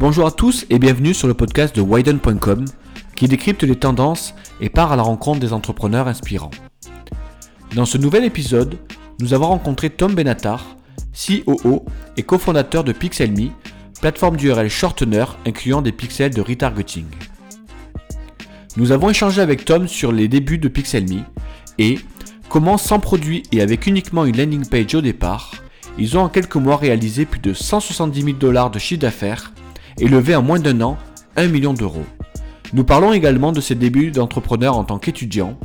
Bonjour à tous et bienvenue sur le podcast de Widen.com qui décrypte les tendances et part à la rencontre des entrepreneurs inspirants. Dans ce nouvel épisode, nous avons rencontré Tom Benatar, COO et cofondateur de Pixelme, plateforme d'URL shortener incluant des pixels de retargeting. Nous avons échangé avec Tom sur les débuts de Pixelme et comment sans produit et avec uniquement une landing page au départ, ils ont en quelques mois réalisé plus de 170 000 dollars de chiffre d'affaires et levé en moins d'un an 1 million d'euros. Nous parlons également de ses débuts d'entrepreneur en tant qu'étudiant,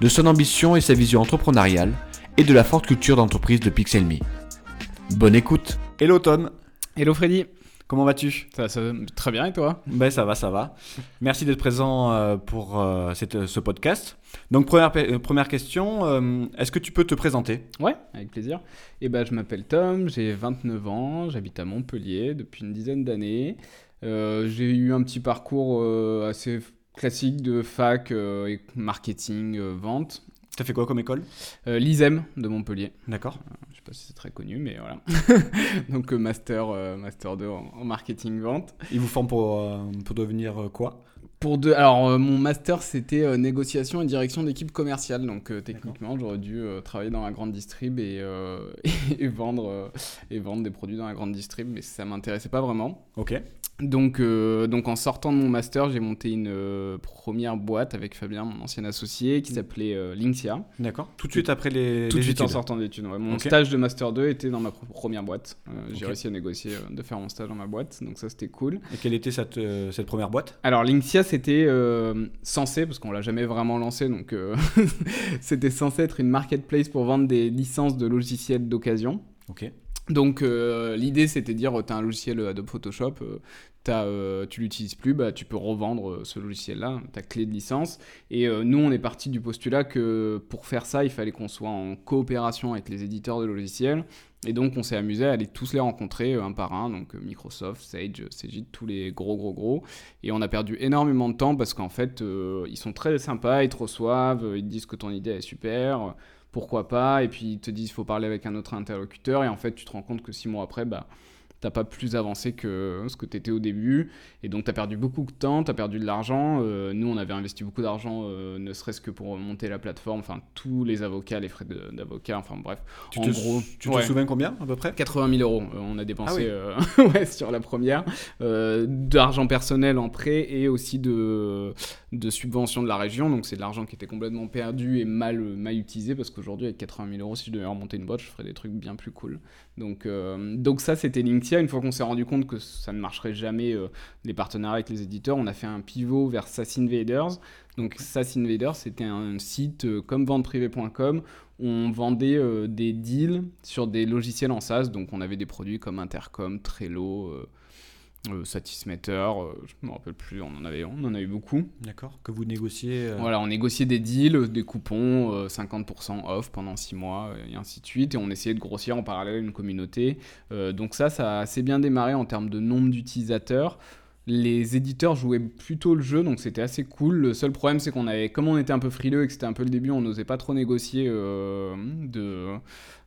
de son ambition et sa vision entrepreneuriale, et de la forte culture d'entreprise de Pixelme. Bonne écoute Hello Tom, Hello Freddy, comment vas-tu? Ça, ça très bien et toi? Ben ça va, ça va. Merci d'être présent euh, pour euh, cette- ce podcast. Donc première, euh, première question, euh, est-ce que tu peux te présenter? Ouais, avec plaisir. Et ben, je m'appelle Tom, j'ai 29 ans, j'habite à Montpellier depuis une dizaine d'années. J'ai eu un petit parcours assez classique de fac, et marketing, vente. T'as fait quoi comme école? L'ISEM de Montpellier. D'accord. Je sais pas si c'est très connu, mais voilà. Donc euh, master, euh, master 2 en, en marketing vente. Ils vous forment pour, euh, pour devenir quoi? Pour deux, alors euh, mon master c'était euh, négociation et direction d'équipe commerciale, donc euh, techniquement j'aurais dû travailler dans la grande distrib et, et vendre et vendre des produits dans la grande distrib, mais ça m'intéressait pas vraiment. Ok. Donc donc en sortant de mon master j'ai monté une première boîte avec Fabien, mon ancien associé, qui s'appelait euh, Linksia. D'accord. Tout de suite après les, Tout de suite en sortant d'études. ouais. Mon stage de master 2 était dans ma pr- première boîte. J'ai réussi à négocier de faire mon stage dans ma boîte, donc ça c'était cool. Et quelle était cette, cette première boîte? Alors Linksia c'était euh, censé, parce qu'on l'a jamais vraiment lancé, donc euh, c'était censé être une marketplace pour vendre des licences de logiciels d'occasion. Ok. Donc euh, l'idée c'était de dire, tu as un logiciel Adobe Photoshop, t'as, euh, tu l'utilises plus, bah, tu peux revendre euh, ce logiciel-là, ta clé de licence. Et euh, nous on est parti du postulat que pour faire ça, il fallait qu'on soit en coopération avec les éditeurs de logiciels. Et donc on s'est amusé à aller tous les rencontrer un par un, donc Microsoft, Sage, Cegid, tous les gros gros gros. Et on a perdu énormément de temps parce qu'en fait ils sont très sympas, ils te reçoivent, ils te disent que ton idée est super, pourquoi pas, et puis ils te disent qu'il faut parler avec un autre interlocuteur, et en fait tu te rends compte que six mois après, bah t'as pas plus avancé que ce que t'étais au début, et donc t'as perdu beaucoup de temps, t'as perdu de l'argent. Euh, nous on avait investi beaucoup d'argent, euh, ne serait-ce que pour monter la plateforme, enfin tous les avocats, les frais de- d'avocat, enfin bref. Tu en te, gros, tu te souviens combien à peu près? 80 000 euros, euh, on a dépensé Ah oui. ouais, sur la première, d'argent personnel en prêt et aussi de, de subventions de la région. Donc c'est de l'argent qui était complètement perdu et mal, mal utilisé parce qu'aujourd'hui avec 80 000 euros, si je devais remonter une boîte, je ferais des trucs bien plus cool. Donc, donc ça c'était Une fois qu'on s'est rendu compte que ça ne marcherait jamais, euh, les partenariats avec les éditeurs, on a fait un pivot vers SaaS Invaders. Donc SaaS Invaders c'était un site euh, comme venteprivé.com on vendait euh, des deals sur des logiciels en SaaS, donc on avait des produits comme Intercom, Trello, euh, euh, Satismeter, euh, je me rappelle plus, on en avait, on en a eu beaucoup. D'accord. Que vous négociez euh, Voilà, on négociait des deals, euh, des coupons, euh, 50% off pendant 6 mois, euh, et ainsi de suite, et on essayait de grossir en parallèle une communauté. Euh, donc ça, ça a assez bien démarré en termes de nombre d'utilisateurs. Les éditeurs jouaient plutôt le jeu, donc c'était assez cool. Le seul problème, c'est qu'on avait, comme on était un peu frileux et que c'était un peu le début, on n'osait pas trop négocier euh, de,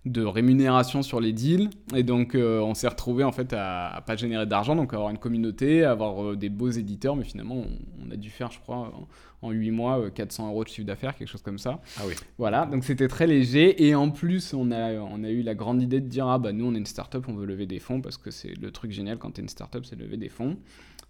de rémunération sur les deals. Et donc, euh, on s'est retrouvé en fait à, à pas générer d'argent, donc à avoir une communauté, à avoir euh, des beaux éditeurs, mais finalement, on, on a dû faire, je crois, en, en 8 mois, euh, 400 euros de chiffre d'affaires, quelque chose comme ça. Ah oui. Voilà, donc c'était très léger. Et en plus, on a, on a eu la grande idée de dire Ah, bah nous, on est une startup, on veut lever des fonds, parce que c'est le truc génial quand t'es une startup, c'est lever des fonds.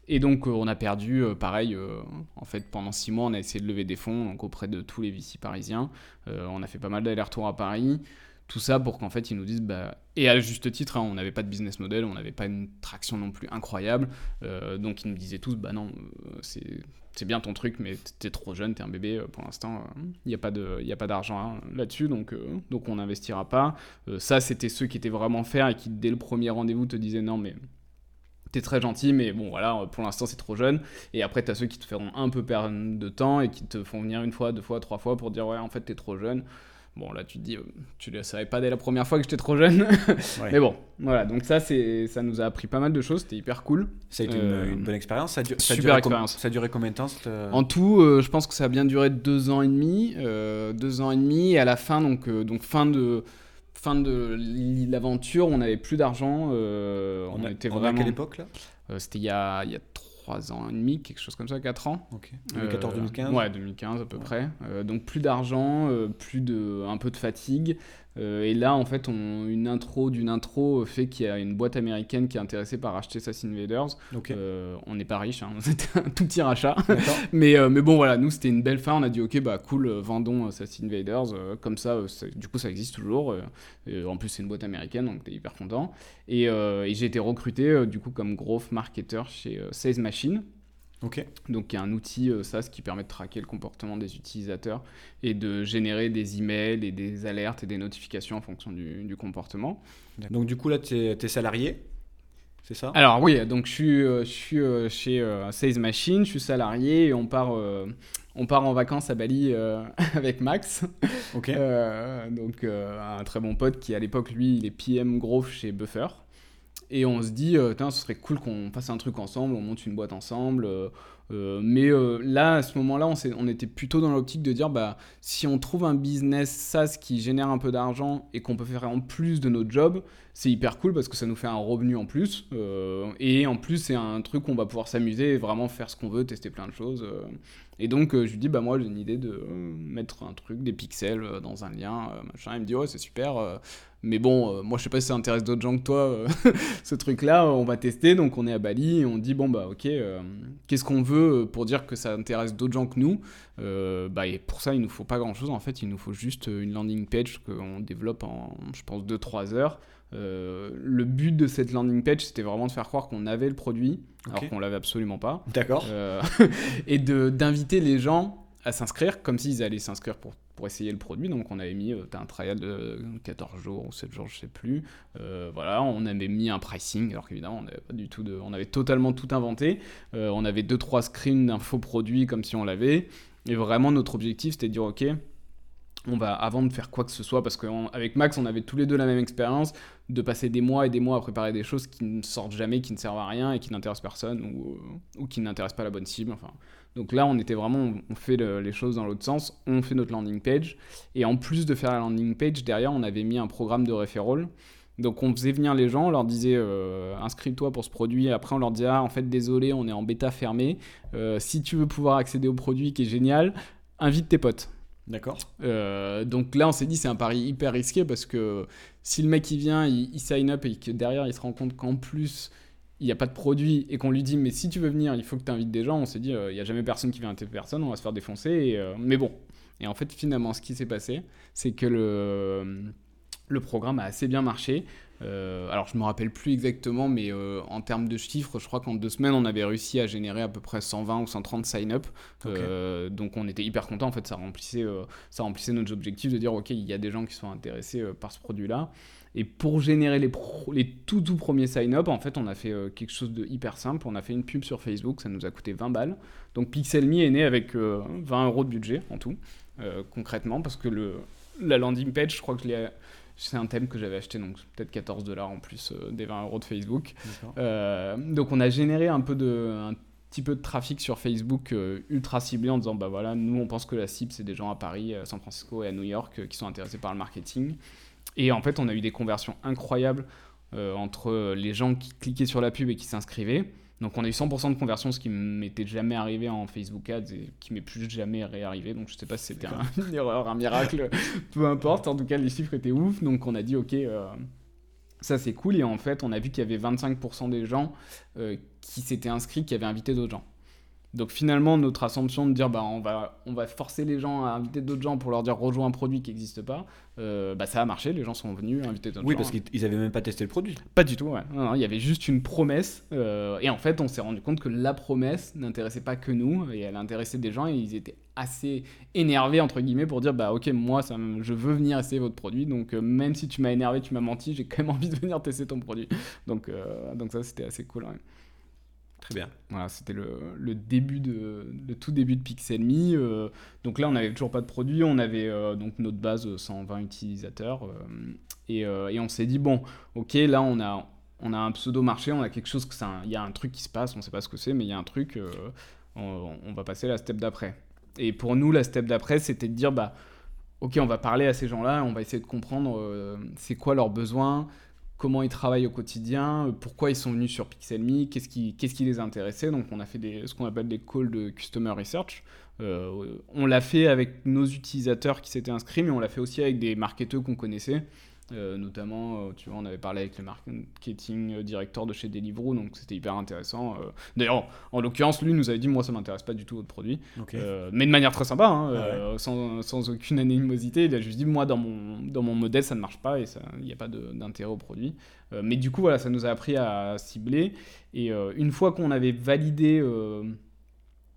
Et donc, euh, on a perdu, euh, pareil, euh, en fait, pendant six mois, on a essayé de lever des fonds auprès de tous les VC parisiens. On a fait pas mal d'allers-retours à Paris. Tout ça pour qu'en fait, ils nous disent, bah, et à juste titre, hein, on n'avait pas de business model, on n'avait pas une traction non plus incroyable. Donc, ils nous disaient tous, bah non, c'est. Bien ton truc, mais t'es trop jeune, t'es un bébé, pour l'instant, il n'y a pas d'argent hein, là-dessus, donc, on n'investira pas. Ça, c'était ceux qui étaient vraiment faire et qui, dès le premier rendez-vous, te disaient non, mais t'es très gentil, mais bon, voilà, pour l'instant, c'est trop jeune. Et après, t'as ceux qui te feront un peu perdre de temps et qui te font venir une fois, deux fois, trois fois pour dire ouais, en fait, t'es trop jeune. Bon, là, tu te dis, euh, tu ne savais pas dès la première fois que j'étais trop jeune. Ouais. Mais bon, voilà, donc ça, c'est, ça nous a appris pas mal de choses, c'était hyper cool. Ça a été Euh, une, une bonne expérience. Ça a, ça duré com- expérience. ça a duré combien de temps cette, euh, En tout, euh, je pense que ça a bien duré deux ans et demi. euh, deux ans et demi. Et à la fin, donc, euh, donc fin de fin de l'aventure, on n'avait plus d'argent. euh, on on, a, était on vraiment. à quelle époque là Euh, C'était il y a, il y a 3 ans et demi, quelque chose comme ça, 4 ans. Ok. Euh, 2014-2015 Ouais, 2015 à peu Ouais. près. Euh, donc plus d'argent, euh, plus de, un peu de fatigue. Euh, et là, en fait, on, une intro d'une intro fait qu'il y a une boîte américaine qui est intéressée par acheter Sass Invaders. Euh, on n'est pas riche, hein, c'était un tout petit rachat. Mais, euh, mais bon, voilà, nous, c'était une belle fin. On a dit, ok, bah cool, vendons Sass Invaders. comme ça, du coup, ça existe toujours. en plus, c'est une boîte américaine, donc t'es hyper content. Et, et j'ai été recruté, du coup, comme growth marketer chez Sales Machine. Donc, il y a un outil euh, SaaS qui permet de traquer le comportement des utilisateurs et de générer des emails et des alertes et des notifications en fonction du, du comportement. Donc du coup là, tu es, salarié, c'est ça? Alors, oui, donc je suis, euh, je suis euh, chez euh, Sales Machine, je suis salarié et on part, on part en vacances à Bali avec Max. Ok. Euh, donc, un très bon pote qui, à l'époque, lui, il est PM Growth chez Buffer. Et on se dit, euh, Tain, ce serait cool qu'on fasse un truc ensemble, on monte une boîte ensemble. euh, euh, mais là, à ce moment-là, on, était plutôt dans l'optique de dire, bah, si on trouve un business SaaS qui génère un peu d'argent et qu'on peut faire en plus de notre job, c'est hyper cool parce que ça nous fait un revenu en plus. et en plus, c'est un truc où on va pouvoir s'amuser et vraiment faire ce qu'on veut, tester plein de choses. Et donc, je lui dis, bah, moi, j'ai une idée de mettre un truc, des pixels dans un lien, machin. Il me dit, ouais, c'est super. Mais bon, euh, moi, je sais pas si ça intéresse d'autres gens que toi, euh, ce truc-là. On va tester. Donc, on est à Bali et on dit, bon, bah, ok, euh, qu'est-ce qu'on veut pour dire que ça intéresse d'autres gens que nous? Bah, Et pour ça, il nous faut pas grand-chose. En fait, il nous faut juste une landing page qu'on développe en, je pense, 2-3 heures. Le but de cette landing page, c'était vraiment de faire croire qu'on avait le produit, alors qu'on l'avait absolument pas. D'accord. Et d'inviter les gens à s'inscrire comme s'ils allaient s'inscrire pour, pour essayer le produit. Donc on avait mis, euh, un trial de 14 jours ou 7 jours, je sais plus. Euh, voilà, on avait mis un pricing, alors qu'évidemment on n'avait pas du tout de, on avait totalement tout inventé. Euh, on avait deux trois screens d'un faux produit comme si on l'avait. Et vraiment notre objectif c'était de dire ok. On va, avant de faire quoi que ce soit, parce qu'avec Max, on avait tous les deux la même expérience, de passer des mois et des mois à préparer des choses qui ne sortent jamais, qui ne servent à rien et qui n'intéressent personne ou, euh, qui n'intéressent pas la bonne cible. Enfin, donc là, on était vraiment, on- fait le- les choses dans l'autre sens, on fait notre landing page. Et en plus de faire la landing page, derrière, on avait mis un programme de referral. Donc on faisait venir les gens, on leur disait euh, inscris-toi pour ce produit. Après, on leur disait ah, en fait, désolé, on est en bêta fermée. Euh, si tu veux pouvoir accéder au produit qui est génial, invite tes potes. D'accord. Euh, donc là, on s'est dit c'est un pari hyper risqué parce que si le mec il vient, il, il sign up et que derrière il se rend compte qu'en plus il n'y a pas de produit et qu'on lui dit mais si tu veux venir, il faut que tu invites des gens, on s'est dit euh, il n'y a jamais personne qui vient inviter personne, on va se faire défoncer. euh, mais bon. Et en fait, finalement, ce qui s'est passé, c'est que le, le programme a assez bien marché. Euh, alors, je me rappelle plus exactement, mais euh, en termes de chiffres, je crois qu'en deux semaines, on avait réussi à générer à peu près 120 ou 130 sign-up. Euh, donc, on était hyper content. En fait, ça remplissait, ça remplissait notre objectif de dire ok, il y a des gens qui sont intéressés par ce produit-là. Et pour générer les, pro- les tout tout premiers sign-up, en fait, on a fait quelque chose de hyper simple. On a fait une pub sur Facebook, ça nous a coûté 20 balles. Donc Pixelme est né avec euh, 20 euros de budget en tout, concrètement, parce que le, la landing page, je crois que je l'ai- c'est un thème que j'avais acheté, donc peut-être 14 dollars en plus euh, des 20 euros de Facebook. Euh, donc on a généré un peu de un petit peu de trafic sur Facebook euh, ultra ciblé en disant bah voilà nous on pense que la cible c'est des gens à Paris, à San Francisco et à New York euh, qui sont intéressés par le marketing. Et en fait on a eu des conversions incroyables euh, entre les gens qui cliquaient sur la pub et qui s'inscrivaient donc on a eu 100% de conversion ce qui m'était jamais arrivé en Facebook Ads et qui m'est plus jamais réarrivé. Donc je sais pas si c'était un- une erreur un miracle. Peu importe. En tout cas les chiffres étaient ouf. Donc on a dit ok euh, ça c'est cool. Et en fait on a vu qu'il y avait 25% des gens euh, qui s'étaient inscrits qui avaient invité d'autres gens. Donc finalement notre assumption de dire bah on va on va forcer les gens à inviter d'autres gens pour leur dire rejoins un produit qui n'existe pas, euh, bah ça a marché, les gens sont venus inviter d'autres Oui, gens. parce qu'ils ils avaient même pas testé le produit. Pas du tout, ouais. Non, non, il y avait juste une promesse. euh, et en fait, on s'est rendu compte que la promesse n'intéressait pas que nous, et elle intéressait des gens, et ils étaient assez énervés, entre guillemets, pour dire Bah, ok, moi, ça, je veux venir essayer votre produit, donc euh, même si tu m'as énervé, tu m'as menti, j'ai quand même envie de venir tester ton produit. Donc, euh, donc ça, c'était assez cool. Très bien. Voilà, c'était le, début de le tout début de Pixelme. euh, donc là, on n'avait toujours pas de produit, on avait euh, donc notre base euh, 120 utilisateurs euh, et, euh, et on s'est dit bon, ok, là on a un pseudo marché, on a quelque chose que ça, il y a un truc qui se passe, on sait pas ce que c'est, mais il y a un truc, on, on va passer la step d'après. Et pour nous, la step d'après, c'était de dire bah ok, on va parler à ces gens-là, on va essayer de comprendre c'est quoi leurs besoins, comment ils travaillent au quotidien, pourquoi ils sont venus sur PixelMe, qu'est-ce qui, qu'est-ce qui les intéressait. Donc on a fait ce qu'on appelle des calls de Customer Research. Euh, on l'a fait avec nos utilisateurs qui s'étaient inscrits, mais on l'a fait aussi avec des marketeurs qu'on connaissait. Euh, notamment, euh, tu vois, on avait parlé avec le marketing director de chez Deliveroo, donc c'était hyper intéressant. D'ailleurs, en l'occurrence, lui nous avait dit, moi, ça m'intéresse pas du tout votre produit, mais de manière très sympa, hein, ah sans, sans, aucune animosité. Il a juste dit, moi, dans mon, dans mon modèle, ça ne marche pas et il n'y a pas d'intérêt au produit. mais du coup, voilà, ça nous a appris à cibler. Et une fois qu'on avait validé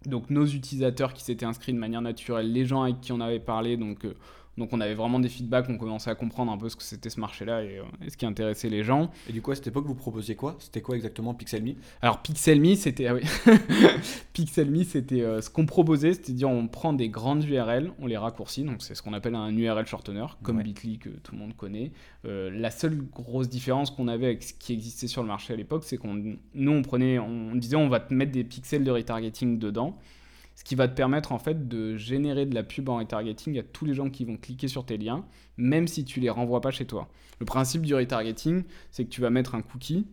donc nos utilisateurs qui s'étaient inscrits de manière naturelle, les gens avec qui on avait parlé, donc euh, donc on avait vraiment des feedbacks, on commençait à comprendre un peu ce que c'était ce marché-là et, euh, ce qui intéressait les gens. Et du coup, à cette époque, vous proposiez quoi? C'était quoi exactement PixelMe Alors PixelMe, c'était ah oui. PixelMe, c'était euh, ce qu'on proposait, c'était dire on prend des grandes URL, on les raccourcit, donc c'est ce qu'on appelle un URL shortener, comme Bitly que tout le monde connaît. Euh, la seule grosse différence qu'on avait avec ce qui existait sur le marché à l'époque, c'est qu'on nous on prenait, on disait on va te mettre des pixels de retargeting dedans ce qui va te permettre en fait de générer de la pub en retargeting à tous les gens qui vont cliquer sur tes liens, même si tu les renvoies pas chez toi. Le principe du retargeting, c'est que tu vas mettre un cookie,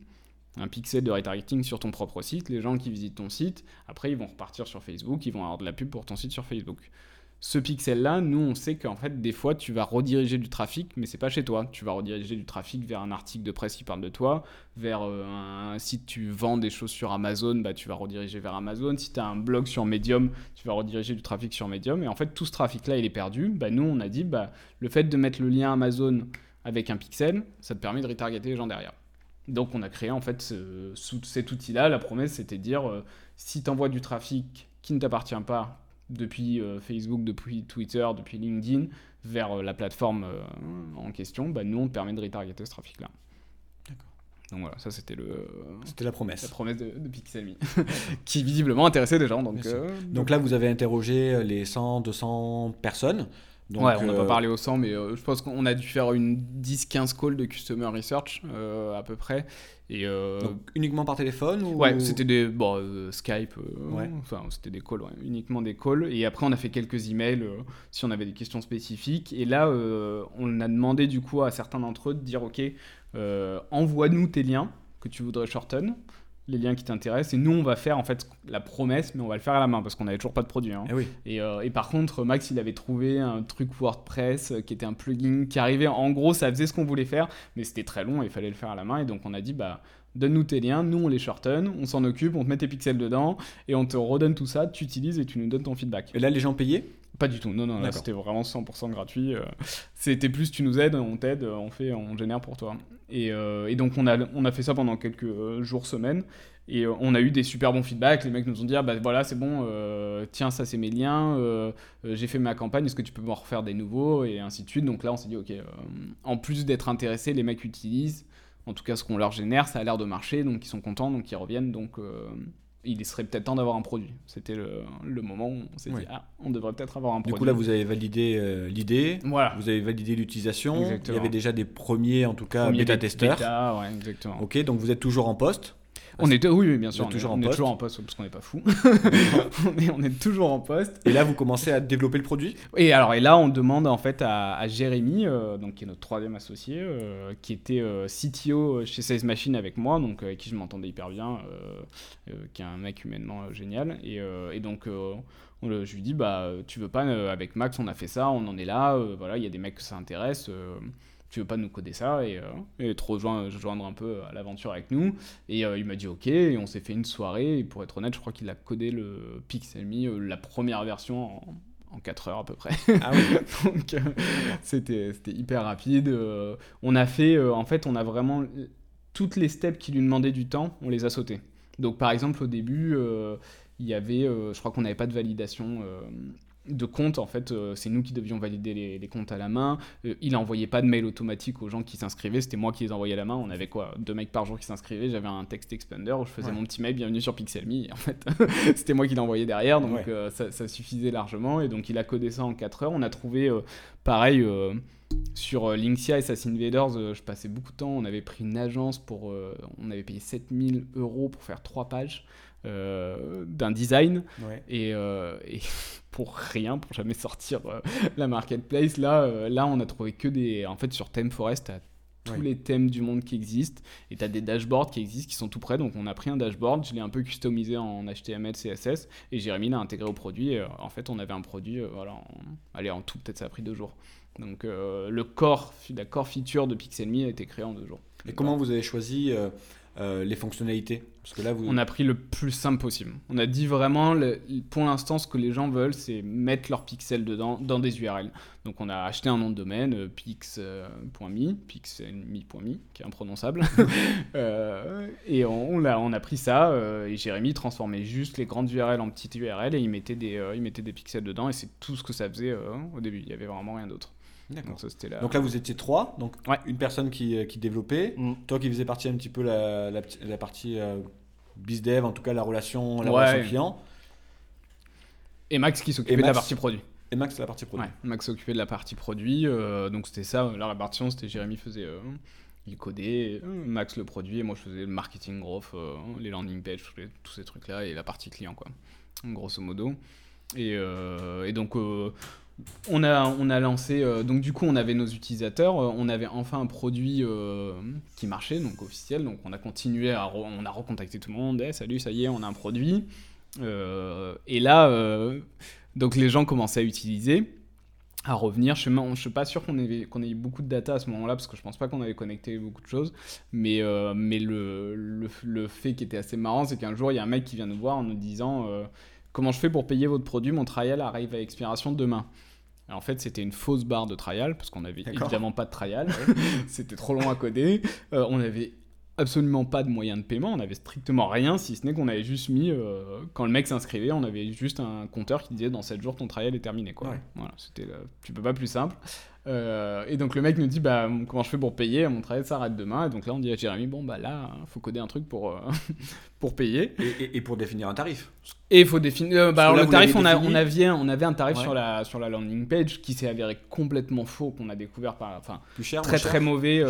un pixel de retargeting sur ton propre site. Les gens qui visitent ton site, après ils vont repartir sur Facebook, ils vont avoir de la pub pour ton site sur Facebook ce pixel-là, nous, on sait qu'en fait, des fois, tu vas rediriger du trafic, mais c'est pas chez toi. Tu vas rediriger du trafic vers un article de presse qui parle de toi, vers euh, un site, tu vends des choses sur Amazon, bah, tu vas rediriger vers Amazon. Si tu as un blog sur Medium, tu vas rediriger du trafic sur Medium. Et en fait, tout ce trafic-là, il est perdu. Bah, nous, on a dit, bah, le fait de mettre le lien Amazon avec un pixel, ça te permet de retargeter les gens derrière. Donc, on a créé en fait sous cet outil-là. La promesse, c'était de dire, euh, si tu envoies du trafic qui ne t'appartient pas, depuis euh, Facebook, depuis Twitter, depuis LinkedIn, vers euh, la plateforme euh, en question, bah, nous, on te permet de retargeter ce trafic-là. Donc voilà, ça c'était le. C'était la promesse. La promesse de, de PixelMe, qui visiblement intéressait des gens. Donc, donc, là, vous avez interrogé les 100, 200 personnes. Donc, ouais, on n'a pas parlé au 100, mais je pense qu'on a dû faire une 10-15 calls de Customer Research à peu près. Et euh, Donc, uniquement par téléphone ou... Ouais, c'était des bon, euh, Skype, euh, ouais. enfin c'était des calls, uniquement des calls. Et après on a fait quelques emails si on avait des questions spécifiques. Et là on a demandé du coup à certains d'entre eux de dire ok, envoie-nous tes liens que tu voudrais shorten les liens qui t'intéressent. Et nous, on va faire en fait la promesse, mais on va le faire à la main parce qu'on n'avait toujours pas de produit. Hein. Eh euh, et, par contre, Max, il avait trouvé un truc WordPress euh, qui était un plugin qui arrivait. En gros, ça faisait ce qu'on voulait faire, mais c'était très long et il fallait le faire à la main. Et donc, on a dit, bah, donne-nous tes liens, nous on les shorten, on s'en occupe, on te met tes pixels dedans et on te redonne tout ça, tu utilises et tu nous donnes ton feedback. Et là, les gens payaient? Pas du tout, non, non, c'était vraiment 100% gratuit. Euh. C'était plus tu nous aides, on t'aide, on fait, on génère pour toi. Et, et, donc on a, on a fait ça pendant quelques jours, semaines. Et euh, on a eu des super bons feedbacks. Les mecs nous ont dit ah, bah voilà, c'est bon, euh, tiens, ça c'est mes liens, euh, j'ai fait ma campagne, est-ce que tu peux m'en refaire des nouveaux? Et ainsi de suite. Donc là, on s'est dit ok, en plus d'être intéressés, les mecs utilisent, en tout cas ce qu'on leur génère, ça a l'air de marcher, donc ils sont contents, donc ils reviennent. Donc il serait peut-être temps d'avoir un produit. C'était le, moment où on s'est dit, ah, on devrait peut-être avoir un produit. Du coup, là, vous avez validé l'idée, voilà. vous avez validé l'utilisation, il y avait déjà des premiers, en tout cas, bêta-testeurs. Bêta, ouais, exactement. Ok, donc vous êtes toujours en poste on est, oui, bien sûr. On, est, toujours, en poste. toujours en poste parce qu'on n'est pas fou. on, est, toujours en poste. Et là, vous commencez à développer le produit? Et alors, et là, on demande en fait à, Jérémy, euh, donc qui est notre troisième associé, euh, qui était euh, CTO chez Sales Machine avec moi, donc avec qui je m'entendais hyper bien, qui est un mec humainement génial. Et, et donc, je lui dis, bah, tu veux pas avec Max, on a fait ça, on en est là. voilà, il y a des mecs que ça intéresse tu veux pas nous coder ça et, euh, et te rejoindre, un peu à l'aventure avec nous Et euh, il m'a dit ok, et on s'est fait une soirée, et pour être honnête, je crois qu'il a codé le Pixelme, euh, la première version en, en 4 heures à peu près. Ah oui. Donc c'était hyper rapide. on a fait, en fait, on a vraiment toutes les steps qui lui demandaient du temps, on les a sautés. Donc par exemple au début, il y avait, je crois qu'on n'avait pas de validation de compte, en fait, euh, c'est nous qui devions valider les, comptes à la main. Euh, il n'envoyait pas de mail automatique aux gens qui s'inscrivaient, c'était moi qui les envoyais à la main. On avait quoi Deux mecs par jour qui s'inscrivaient, j'avais un text expander où je faisais mon petit mail, bienvenue sur Pixelme. En fait, c'était moi qui l'envoyais derrière, donc euh, ça, suffisait largement. Et donc il a codé ça en 4 heures. On a trouvé, pareil, sur Linksia et Assassin Invaders, je passais beaucoup de temps. On avait pris une agence pour. on avait payé 7000 euros pour faire 3 pages. D'un design et, et pour rien, pour jamais sortir euh, la marketplace. Là, euh, là, on a trouvé que des. En fait, sur Time Forest, tous Ouais. les thèmes du monde qui existent. Et tu as des dashboards qui existent, qui sont tout prêts. Donc on a pris un dashboard, je l'ai un peu customisé en HTML, CSS, et Jérémy l'a intégré au produit. Et, euh, en fait, on avait un produit, euh, voilà, en, allez, en tout, peut-être ça a pris deux jours. Donc euh, le core, la core feature de Pixelme a été créé en deux jours. Et comment vous avez choisi euh, euh, les fonctionnalités Parce que là, vous. On a pris le plus simple possible. On a dit vraiment, le- pour l'instant, ce que les gens veulent, c'est mettre leurs pixels dedans, dans des URL. Donc on a acheté un nom de domaine, euh, pix.me, qui est imprononçable. Euh, et on, on a, on a pris ça, euh, et Jérémy transformait juste les grandes URL en petites URL, et il mettait des, il mettait des pixels dedans, et c'est tout ce que ça faisait au début. Il y avait vraiment rien d'autre. D'accord. Donc ça, c'était la... Donc là, vous étiez trois. Donc Ouais. une personne qui, euh, qui développait, Mm. toi qui faisais partie un petit peu la, la, partie euh, bizdev, en tout cas la relation, la Ouais. relation client. Et Max qui s'occupait de la partie produit. Et Max, la partie produit. Ouais, Max s'occupait de la partie produit, euh, donc c'était ça, la répartition, c'était Jérémy faisait, euh, il codait, Max le produit, et moi je faisais le marketing growth, euh, les landing pages, tous, les- tous ces trucs-là, et la partie client, quoi, grosso modo. Et, euh, et donc, euh, on, a, on a lancé, euh, donc du coup, on avait nos utilisateurs, euh, on avait enfin un produit euh, qui marchait, donc officiel, donc on a continué à, re- on a recontacté tout le monde, Eh, salut, ça y est, on a un produit. Et là, donc les gens commençaient à utiliser, à revenir. Je ne suis pas sûr qu'on ait, qu'on ait eu beaucoup de data à ce moment-là, parce que je pense pas qu'on avait connecté beaucoup de choses. Mais, mais le, le, le fait qui était assez marrant, c'est qu'un jour, il y a un mec qui vient nous voir en nous disant Comment je fais pour payer votre produit? Mon trial arrive à expiration demain. En fait, c'était une fausse barre de trial, parce qu'on avait D'accord. évidemment pas de trial. c'était trop long à coder. Euh, on avait absolument pas de moyen de paiement, on avait strictement rien, si ce n'est qu'on avait juste mis, euh, quand le mec s'inscrivait, on avait juste un compteur qui disait dans 7 jours ton trial est terminé. Quoi. Ouais. Voilà, c'était, euh, tu peux pas plus simple. Euh, et donc le mec nous dit bah comment je fais pour payer? Mon trial s'arrête demain et donc là on dit à Jérémy bon bah là faut coder un truc pour euh, pour payer Et, et- et pour définir un tarif. et il faut définir euh, bah, alors là, le tarif on, a, avait on avait un tarif Ouais. sur la sur la landing page qui s'est avéré complètement faux qu'on a découvert par enfin Plus cher, très cher très mauvais.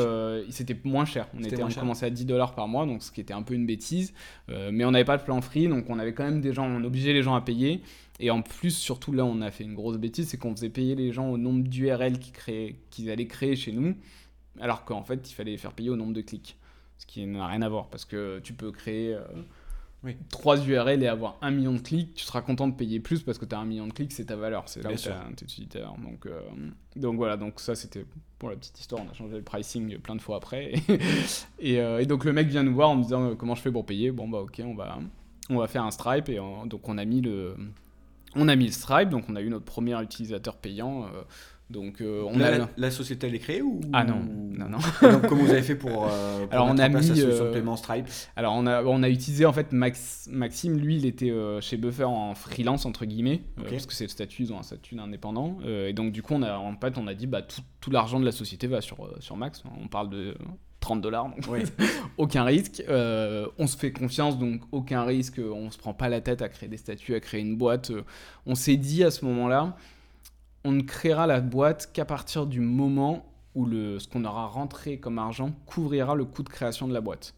c'était moins cher. On, était, moins on cher. commençait à 10 dollars par mois, donc ce qui était un peu une bêtise. Mais on n'avait pas de plan free, donc on avait quand même des gens, on obligeait les gens à payer. Et en plus, surtout là, on a fait une grosse bêtise, c'est qu'on faisait payer les gens au nombre d'URL qu'ils créaient- qu'ils allaient créer chez nous, alors qu'en fait, il fallait les faire payer au nombre de clics. Ce qui n'a rien à voir, parce que tu peux créer euh, Oui. 3 URL et avoir un million de clics, tu seras content de payer plus parce que tu as un million de clics, c'est ta valeur, c'est là Bien où tu tes utilisateurs. Donc, euh, donc voilà, donc ça c'était pour la petite histoire, on a changé le pricing plein de fois après. et, euh, et donc le mec vient nous voir en me disant euh, comment je fais pour payer? Bon bah ok, on va, on va faire un Stripe et donc on a mis le, on a mis Stripe, donc on a eu notre premier utilisateur payant. euh, donc euh, on Là, a. la, la société, elle est créée ou Ah non, non, non. Donc, comment vous avez fait pour, euh, pour Alors, on a la mis, solution de euh, paiement Stripe? Alors on a, on a utilisé en fait Max, Maxime, lui il était chez Buffer en freelance entre guillemets, parce que c'est le statut, ils ont un statut d'indépendant, et donc du coup on a, en fait on a dit bah tout, tout l'argent de la société va sur, sur Max, on parle de 30 dollars, donc Oui. aucun risque, euh, on se fait confiance donc aucun risque, on se prend pas la tête à créer des statuts, à créer une boîte, euh, on s'est dit à ce moment-là, on ne créera la boîte qu'à partir du moment où le, ce qu'on aura rentré comme argent couvrira le coût de création de la boîte.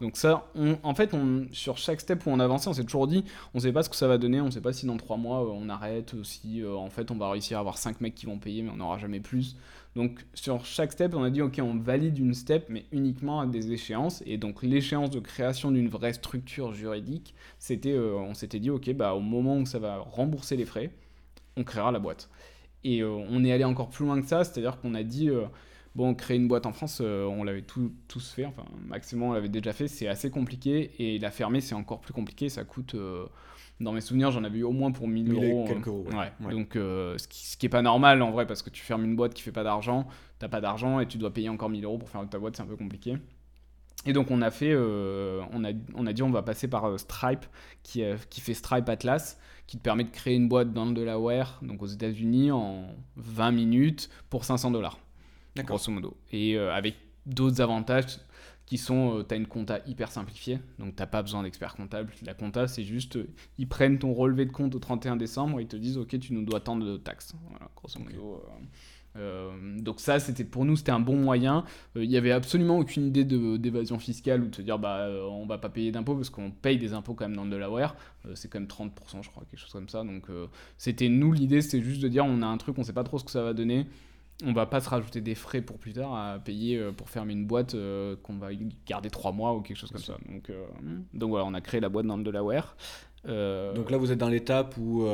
Donc ça, on- en fait, sur chaque step où on avançait, on s'est toujours dit, on sait pas ce que ça va donner, on sait pas si dans trois mois euh, on arrête, si euh, en fait on va réussir à avoir cinq mecs qui vont payer, mais on n'aura jamais plus. Donc sur chaque step, on a dit, ok, on valide une step, mais uniquement à des échéances. Et donc l'échéance de création d'une vraie structure juridique, c'était, euh, on s'était dit, ok, bah au moment où ça va rembourser les frais, on créera la boîte. Et on est allé encore plus loin que ça, c'est-à-dire qu'on a dit, bon, créer une boîte en France, euh, on l'avait tout- tous fait, enfin, maximum on l'avait déjà fait, c'est assez compliqué, et la fermer, c'est encore plus compliqué, ça coûte, euh, dans mes souvenirs, j'en avais eu au moins pour 1000 1000 et euros. quelques euh, euros, ouais. ouais. Ouais. Donc, euh, ce, qui, ce qui est pas normal en vrai, parce que tu fermes une boîte qui fait pas d'argent, t'as pas d'argent, et tu dois payer encore 1000 euros pour faire ta boîte, c'est un peu compliqué. Et donc on a fait, euh, on, a, on a dit on va passer par euh, Stripe, qui, euh, qui fait Stripe Atlas, qui te permet de créer une boîte dans le Delaware, donc aux États-Unis, en 20 minutes pour 500 dollars. Grosso modo. Et euh, avec d'autres avantages qui sont, tu as une compta hyper simplifiée, donc t'as pas besoin d'expert comptable. La compta, c'est juste, euh, ils prennent ton relevé de compte au 31 décembre, ils te disent, ok, tu nous dois tant de taxes. Voilà, grosso modo. euh, euh, donc ça, c'était pour nous, c'était un bon moyen. Euh, Il y avait absolument aucune idée d'évasion fiscale ou de se dire, bah, euh, on va pas payer d'impôts parce qu'on paye des impôts quand même dans le Delaware. Euh, c'est quand même 30%, je crois, quelque chose comme ça. Donc euh, c'était nous l'idée, c'était juste de dire, on a un truc, on sait pas trop ce que ça va donner. On va pas se rajouter des frais pour plus tard à payer euh, pour fermer une boîte euh, qu'on va garder trois mois ou quelque chose comme ça. Donc, euh, donc voilà, on a créé la boîte dans le Delaware. Euh, Donc là, vous êtes dans l'étape où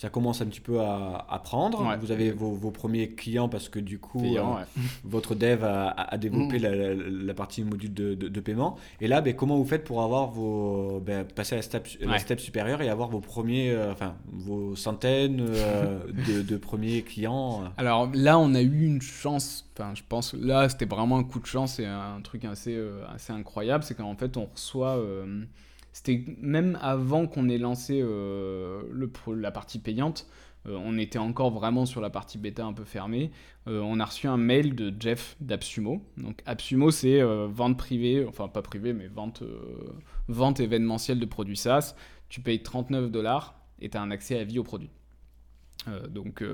ça commence un petit peu à, à prendre. Ouais. Vous avez vos, vos premiers clients parce que du coup, euh, ouais. votre dev a, développé Mm. la, la- la partie module de, de- de paiement. Et là, ben, comment vous faites pour avoir vos, ben, passer à la step, la Ouais. step supérieure et avoir vos premiers, euh, enfin, vos centaines euh, de, de premiers clients. Alors là, on a eu une chance, enfin je pense, là c'était vraiment un coup de chance et un truc assez, assez incroyable, c'est qu'en fait on reçoit, c'était même avant qu'on ait lancé euh, la partie payante, euh, on était encore vraiment sur la partie bêta un peu fermée, Euh, on a reçu un mail de Jeff d'Absumo. Donc Absumo c'est vente privée, enfin pas privée mais vente, vente événementielle de produits SaaS, tu payes 39 dollars et tu as un accès à vie au produit. Euh, donc,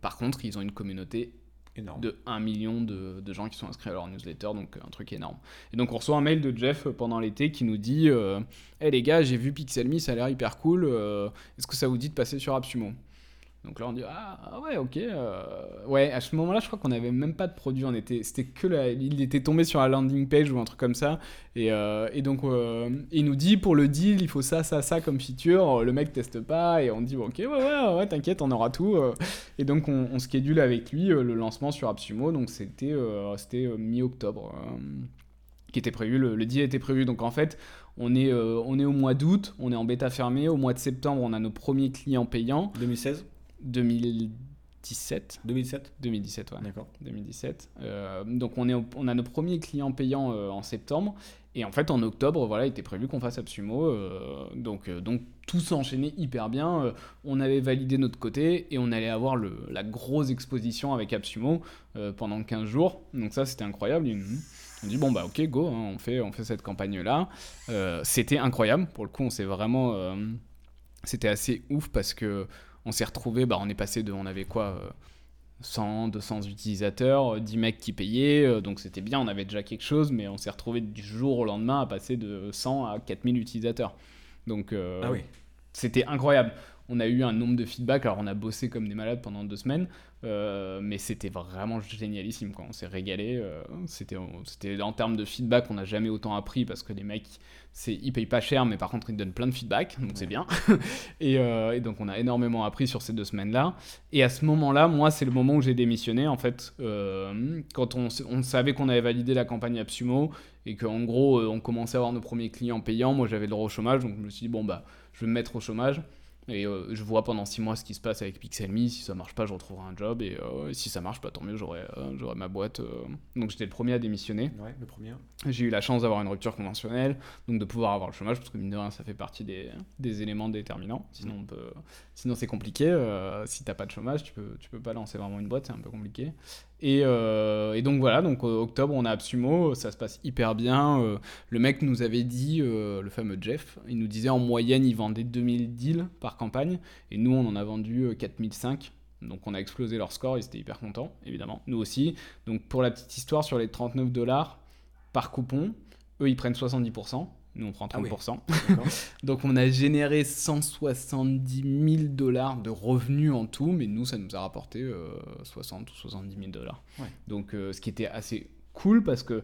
par contre, ils ont une communauté de 1 million de, de gens qui sont inscrits à leur newsletter, donc un truc énorme. Et donc, on reçoit un mail de Jeff pendant l'été qui nous dit euh, Hey les gars, j'ai vu Pixelme, ça a l'air hyper cool, euh, est-ce que ça vous dit de passer sur AppSumo donc là on dit ah ah ouais ok euh, ouais à ce moment-là je crois qu'on n'avait même pas de produit on était c'était que la, il était tombé sur la landing page ou un truc comme ça. Et, euh, et donc euh, il nous dit pour le deal il faut ça ça ça comme feature. Le mec teste pas et on dit ok ouais ouais t'inquiète on aura tout et donc on, on schedule avec lui le lancement sur AppSumo. Donc c'était c'était mi-octobre qui était prévu. Le, le deal était prévu. Donc en fait on est, on est au mois d'août, on est en bêta fermée. Au mois de septembre, on a nos premiers clients payants. 2016 2017 2007 2017, ouais. D'accord. 2017. Euh, donc on, est au- on a nos premiers clients payants euh, en septembre. Et en fait, en octobre, voilà, il était prévu qu'on fasse Absumo. euh, donc, donc tout s'enchaînait hyper bien. On avait validé notre côté et on allait avoir le, la grosse exposition avec Absumo pendant 15 jours. Donc ça, c'était incroyable. Une- on dit bon bah ok go, hein, on fait on fait cette campagne là. c'était incroyable. Pour le coup, on s'est vraiment euh, c'était assez ouf parce que on s'est retrouvé, bah, on est passé de, on avait quoi, euh, 100, 200 utilisateurs, euh, 10 mecs qui payaient, euh, donc c'était bien, on avait déjà quelque chose, mais on s'est retrouvé du jour au lendemain à passer de 100 à 4000 utilisateurs. Donc euh, Ah oui. c'était incroyable. On a eu un nombre de feedback, alors on a bossé comme des malades pendant deux semaines, euh, mais c'était vraiment génialissime. Quoi. On s'est régalé. euh, c'était, c'était en termes de feedback, on n'a jamais autant appris parce que les mecs, c'est, ils payent pas cher, mais par contre ils donnent plein de feedback, donc c'est bien. et, euh, et donc on a énormément appris sur ces deux semaines-là. Et à ce moment-là, moi, c'est le moment où j'ai démissionné. En fait, quand on, on savait qu'on avait validé la campagne Absumo et qu'en gros, on commençait à avoir nos premiers clients payants, moi j'avais le droit au chômage, donc je me suis dit, bon, bah, je vais me mettre au chômage. Et euh, je vois pendant 6 mois ce qui se passe avec Pixelme. Si ça marche pas, je retrouverai un job. Et euh, si ça marche, bah, tant mieux, j'aurai euh, ma boîte. Donc j'étais le premier à démissionner. Ouais, le premier. J'ai eu la chance d'avoir une rupture conventionnelle, donc de pouvoir avoir le chômage, parce que mine de rien, ça fait partie des, des éléments déterminants. Sinon, on peut, sinon c'est compliqué. si t'as pas de chômage, tu peux, tu peux pas lancer vraiment une boîte, c'est un peu compliqué. Et, euh, et donc voilà, donc euh, octobre, on a Absumo, ça se passe hyper bien. euh, le mec nous avait dit, le fameux Jeff, il nous disait en moyenne, il vendait 2000 deals par campagne, et nous, on en a vendu euh, 4005. Donc on a explosé leur score, ils étaient hyper contents, évidemment. Nous aussi. Donc pour la petite histoire, sur les 39 dollars par coupon, eux ils prennent 70%, nous on prend 30%. Ah oui. Donc on a généré 170 000 dollars de revenus en tout, mais nous ça nous a rapporté euh, 60 ou 70 000 dollars. Ouais. Donc euh, ce qui était assez cool parce que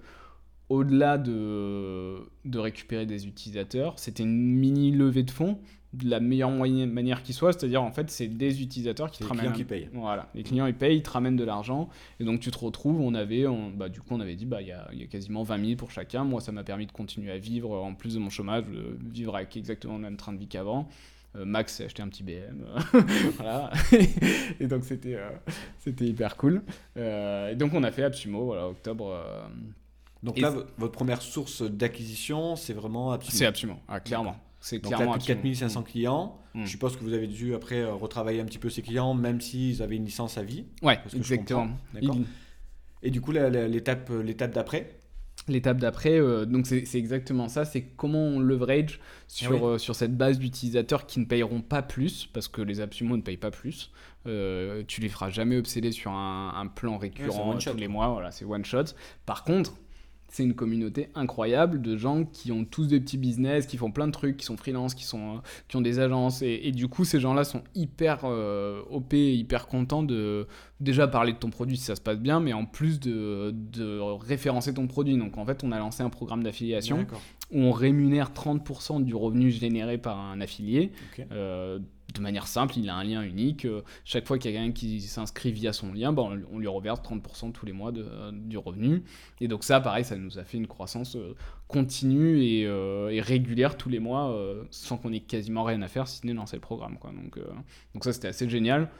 au-delà de, de récupérer des utilisateurs, c'était une mini levée de fonds de la meilleure manière qui soit, c'est-à-dire en fait c'est des utilisateurs qui te les ramènent clients qui payent. voilà, les clients ils payent, ils te ramènent de l'argent, et donc tu te retrouves, on avait, on- bah, du coup on avait dit, bah il y a, il y a quasiment 20 000 pour chacun, moi ça m'a permis de continuer à vivre, en plus de mon chômage, de vivre avec exactement le même train de vie qu'avant. Euh, Max s'est acheté un petit BM, voilà, et donc c'était euh, c'était hyper cool. Euh, et donc on a fait Absumo, voilà, octobre, Donc Et là, votre première source d'acquisition, c'est vraiment Absumo. c'est Absumo, ah, clairement. C'est Donc là, plus de Absumo. 4500 clients. Mm. Je suppose que vous avez dû après euh, retravailler un petit peu ces clients, même s'ils avaient une licence à vie. Ouais, Parce que je exactement. comprends, d'accord. Il- Et du coup, la- la- l'étape euh, l'étape d'après, L'étape d'après, euh, donc c'est c'est exactement ça, c'est comment on leverage sur, oui. euh, sur cette base d'utilisateurs qui ne payeront pas plus, parce que les Absumo ne payent pas plus. Euh, tu les feras jamais obséder sur un, un plan récurrent tous les mois, voilà, c'est one shot. Par contre, c'est une communauté incroyable de gens qui ont tous des petits business, qui font plein de trucs, qui sont freelance, qui, sont, euh, qui ont des agences. Et, du coup, ces gens-là sont hyper euh, OP, hyper contents de déjà parler de ton produit si ça se passe bien, mais en plus de, de référencer ton produit. Donc en fait, on a lancé un programme d'affiliation où on rémunère 30% du revenu généré par un affilié. Euh, de manière simple, il a un lien unique. Euh, chaque fois qu'il y a quelqu'un qui s'inscrit via son lien, ben, on, lui reverse 30% tous les mois de, du revenu. Et donc ça, pareil, ça nous a fait une croissance euh, continue euh, et, régulière tous les mois, sans qu'on ait quasiment rien à faire, si ce n'est lancer le programme. Quoi. Donc, donc ça, c'était assez génial.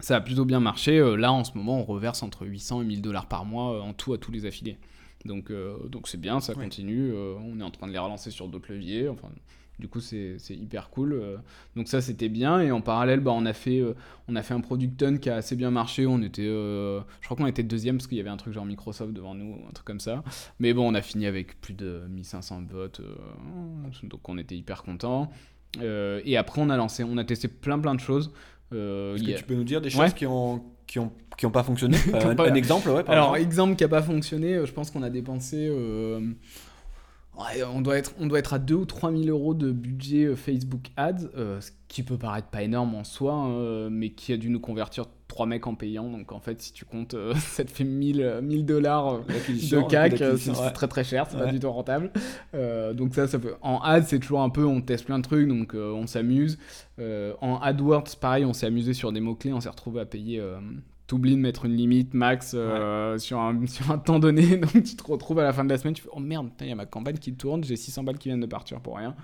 Ça a plutôt bien marché. là, en ce moment, on reverse entre 800 et 1000 dollars par mois en tout à tous les affiliés. Donc donc c'est bien, ça continue. on est en train de les relancer sur d'autres leviers. Enfin, du coup, c'est hyper cool. Euh. Donc ça, c'était bien. Et en parallèle, bah, on, a fait, euh, on a fait un Product qui a assez bien marché. On était, euh, je crois qu'on était deuxième parce qu'il y avait un truc genre Microsoft devant nous, un truc comme ça. Mais bon, on a fini avec plus de 1500 votes. donc on était hyper contents. et après, on a lancé, on a testé plein plein de choses. Est-ce que tu peux nous dire des choses qui ont qui ont qui ont pas fonctionné un, exemple ouais, Alors exemple. qui a pas fonctionné, je pense qu'on a dépensé on, doit être, on doit être à 2 ou 3 000 euros de budget euh, Facebook Ads, euh, ce qui peut paraître pas énorme en soi, hein, euh, mais qui a dû nous convertir 3 mecs en payant. Donc en fait, si tu comptes, ça te fait 1000 dollars de CAC, c'est très très cher, c'est pas du tout rentable. donc ça, ça peut... en ads, c'est toujours un peu, on teste plein de trucs, donc on s'amuse. en AdWords, pareil, on s'est amusé sur des mots-clés, on s'est retrouvé à payer t'oublies de mettre une limite max euh, sur, un, sur un temps donné, donc tu te retrouves à la fin de la semaine, tu fais oh merde, il y a ma campagne qui tourne, j'ai 600 balles qui viennent de partir pour rien.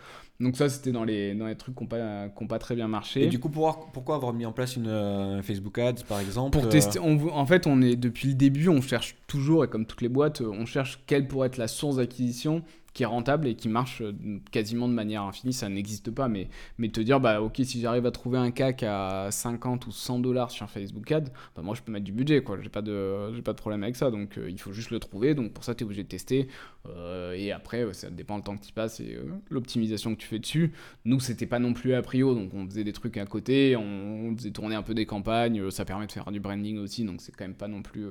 Donc ça, c'était dans les, dans les trucs qui n'ont pas, pas très bien marché. Et du coup, pour, pourquoi avoir mis en place une euh, Facebook Ads, par exemple Pour tester, en fait, on est depuis le début, on cherche toujours, et comme toutes les boîtes, on cherche quelle pourrait être la source d'acquisition qui est rentable et qui marche euh, quasiment de manière infinie, ça n'existe pas. Mais, mais te dire, bah ok, si j'arrive à trouver un CAC à 50 ou 100 dollars sur Facebook Ad, bah moi je peux mettre du budget, quoi. J'ai pas de, pas de problème avec ça. Donc euh, il faut juste le trouver. Donc pour ça, tu es obligé de tester. Euh, et après, ça dépend le temps que tu passes et l'optimisation que tu fais dessus. Nous, c'était pas non plus à prio, donc on faisait des trucs à côté, on faisait tourner un peu des campagnes. Ça permet de faire du branding aussi, donc c'est quand même pas non plus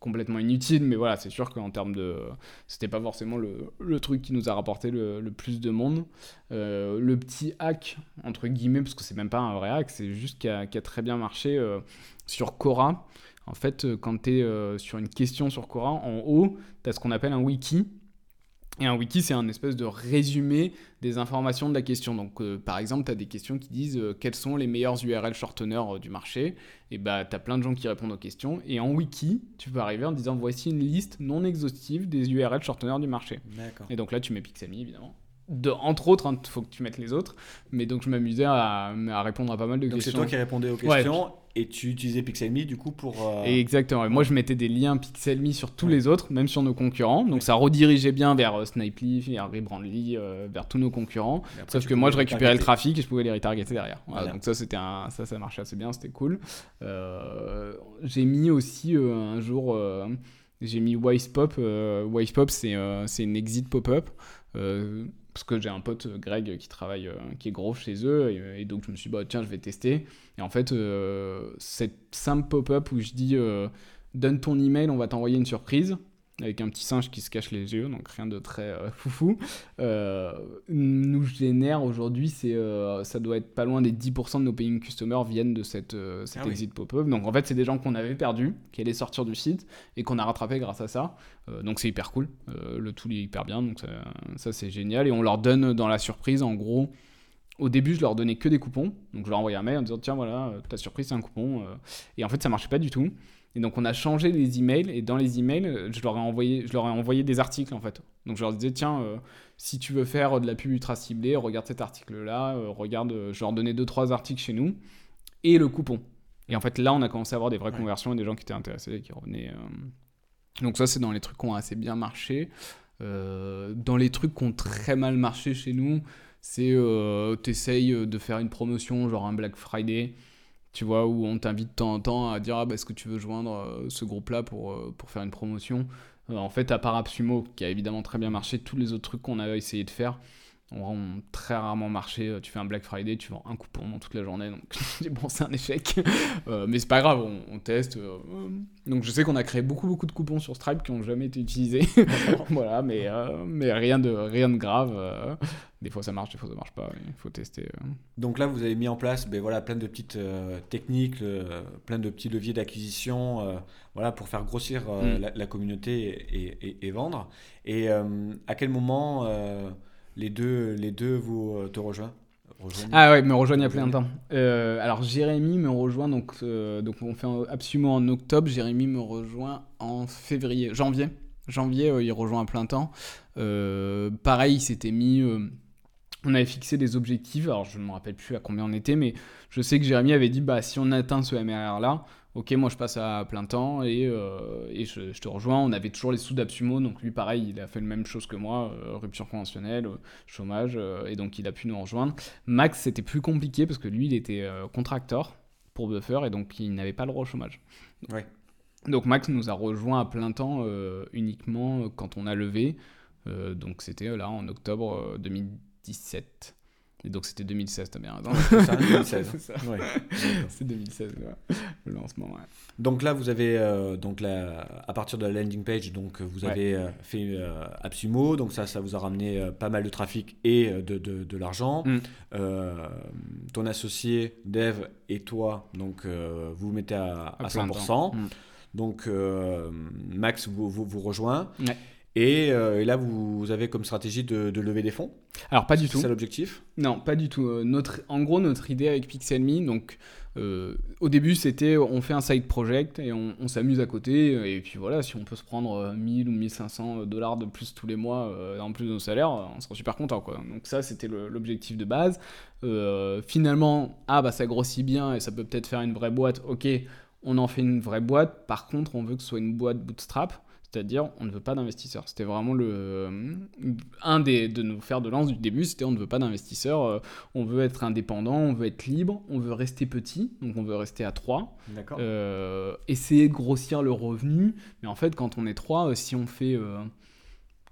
complètement inutile, mais voilà, c'est sûr qu'en termes de. C'était pas forcément le, le, truc qui nous a rapporté le, le plus de monde. Euh, le petit hack, entre guillemets, parce que c'est même pas un vrai hack, c'est juste qui a, très bien marché euh, sur Cora. En fait, euh, quand tu es sur une question sur Cora, en haut, tu as ce qu'on appelle un wiki. Et un wiki, c'est un espèce de résumé des informations de la question. Donc, euh, par exemple, tu as des questions qui disent euh, quels sont les meilleurs URL shorteners euh, du marché? Et bah, tu as plein de gens qui répondent aux questions. Et en wiki, tu peux arriver en disant voici une liste non exhaustive des URL shorteners du marché. Et donc là, tu mets Pixelme, évidemment. De, entre autres, il hein, faut que tu mettes les autres. Mais donc, je m'amusais à, à, répondre à pas mal de questions. Donc, c'est toi qui répondais aux questions. Et tu utilisais Pixelme du coup pour. Euh, exactement. moi je mettais des liens Pixelme sur tous les autres, même sur nos concurrents. Donc ça redirigeait bien vers euh, Snipely, vers Rebrandly, euh, vers tous nos concurrents. Sauf que moi je récupérais le trafic et je pouvais les retargeter derrière. donc ça c'était un... ça ça marchait assez bien, c'était cool. j'ai mis aussi un jour j'ai mis Wisepop. Wisepop c'est c'est une exit pop-up parce que j'ai un pote Greg qui travaille, qui est gros chez eux, et, donc je me suis dit, bah, tiens, je vais tester. Et en fait, euh, cette simple pop-up où je dis euh, donne ton email, on va t'envoyer une surprise avec un petit singe qui se cache les yeux, donc rien de très euh, foufou, nous génère aujourd'hui, c'est ça doit être pas loin des 10% de nos paying customers viennent de cette, cette ah exit pop-up. Donc en fait, c'est des gens qu'on avait perdus, qui allaient sortir du site et qu'on a rattrapé grâce à ça. donc c'est hyper cool, le tool est hyper bien, donc ça, ça c'est génial. Et on leur donne dans la surprise, en gros, au début, je leur donnais que des coupons. Donc, je leur envoyais un mail en disant Tiens, voilà, euh, ta surprise, c'est un coupon. Euh. Et en fait, ça marchait pas du tout. Et donc, on a changé les emails. Et dans les emails, je leur ai envoyé, je leur ai envoyé des articles, en fait. Donc, je leur disais Tiens, euh, si tu veux faire de la pub ultra ciblée, regarde cet article-là. regarde, je leur donnais deux, trois articles chez nous. Et le coupon. Et en fait, là, on a commencé à avoir des vraies conversions et des gens qui étaient intéressés et qui revenaient. Donc, ça, c'est dans les trucs qui ont assez bien marché. dans les trucs qui ont très mal marché chez nous, c'est euh, t'essayes euh, de faire une promotion, genre un Black Friday, tu vois, où on t'invite de temps en temps à dire ah, bah, est-ce que tu veux joindre euh, ce groupe-là pour, euh, pour faire une promotion? En fait, à part Absumo, qui a évidemment très bien marché, tous les autres trucs qu'on a essayé de faire, On vend très rarement marché. Euh, Tu fais un Black Friday, tu vends un coupon dans toute la journée. Donc, bon, c'est un échec. Euh, mais c'est pas grave, on, on teste. euh, euh. Donc, je sais qu'on a créé beaucoup, beaucoup de coupons sur Stripe qui n'ont jamais été utilisés. voilà, mais, euh, mais rien, de, rien de grave. Des fois, ça marche, des fois, ça marche pas. Il faut tester. Donc là, vous avez mis en place ben, voilà, plein de petites techniques, plein de petits leviers d'acquisition voilà, pour faire grossir Mm. la, la communauté et, et- et vendre. Et à quel moment les, deux, les deux vous euh, te rejoignent, Ah ouais, me rejoignent il y a plein de temps. Euh, alors Jérémy me rejoint, donc, euh, donc on fait Absumo en octobre, Jérémy me rejoint en février, janvier. Janvier, euh, il rejoint à plein temps. Pareil, il s'était mis... on avait fixé des objectifs, alors je ne me rappelle plus à combien on était, mais je sais que Jérémy avait dit, bah si on atteint ce MRR-là, ok, moi je passe à plein temps et, euh, et je, je te rejoins. On avait toujours les sous d'Absumo, donc lui pareil, il a fait la même chose que moi, euh, rupture conventionnelle, euh, chômage, et donc il a pu nous rejoindre. Max, c'était plus compliqué parce que lui, il était contracteur pour Buffer et donc il n'avait pas le droit au chômage. Ouais. Donc Max nous a rejoint à plein temps uniquement quand on a levé. Donc c'était là en octobre euh, 2017. Et donc c'était 2016, t'as bien raison. C'est ça, 2016. C'est ça. Ouais. C'est 2016, ouais. le lancement. Ouais. Donc là, vous avez, euh, donc à partir de la landing page, donc vous avez euh, fait euh, Absumo, donc ça, ça vous a ramené pas mal de trafic et de, de, de l'argent. Mm. Ton associé Dev et toi, donc vous vous mettez à, à À plein 100%. temps. Mm. Donc Max vous, vous, vous rejoint. Ouais. Et, euh, et là, vous, vous avez comme stratégie de, de lever des fonds. Alors pas du tout. C'est ça l'objectif Non, pas du tout. Euh, Notre, en gros, notre idée avec Pixelme, donc euh, au début, c'était on fait un side project et on, on s'amuse à côté. Et puis voilà, si on peut se prendre euh, 1000 ou 1500 dollars de plus tous les mois en plus de nos salaires, on sera super content. Quoi. Donc ça, c'était l'objectif de base. Finalement, ah bah ça grossit bien et ça peut peut-être faire une vraie boîte. Ok, on en fait une vraie boîte. Par contre, on veut que ce soit une boîte bootstrap. C'est-à-dire, on ne veut pas d'investisseurs. C'était vraiment le, euh, un des, de nos fers de lance du début, c'était on ne veut pas d'investisseurs. euh, on veut être indépendant, on veut être libre, on veut rester petit, donc on veut rester à 3. D'accord. Euh, essayer de grossir le revenu, mais en fait, quand on est 3, si on fait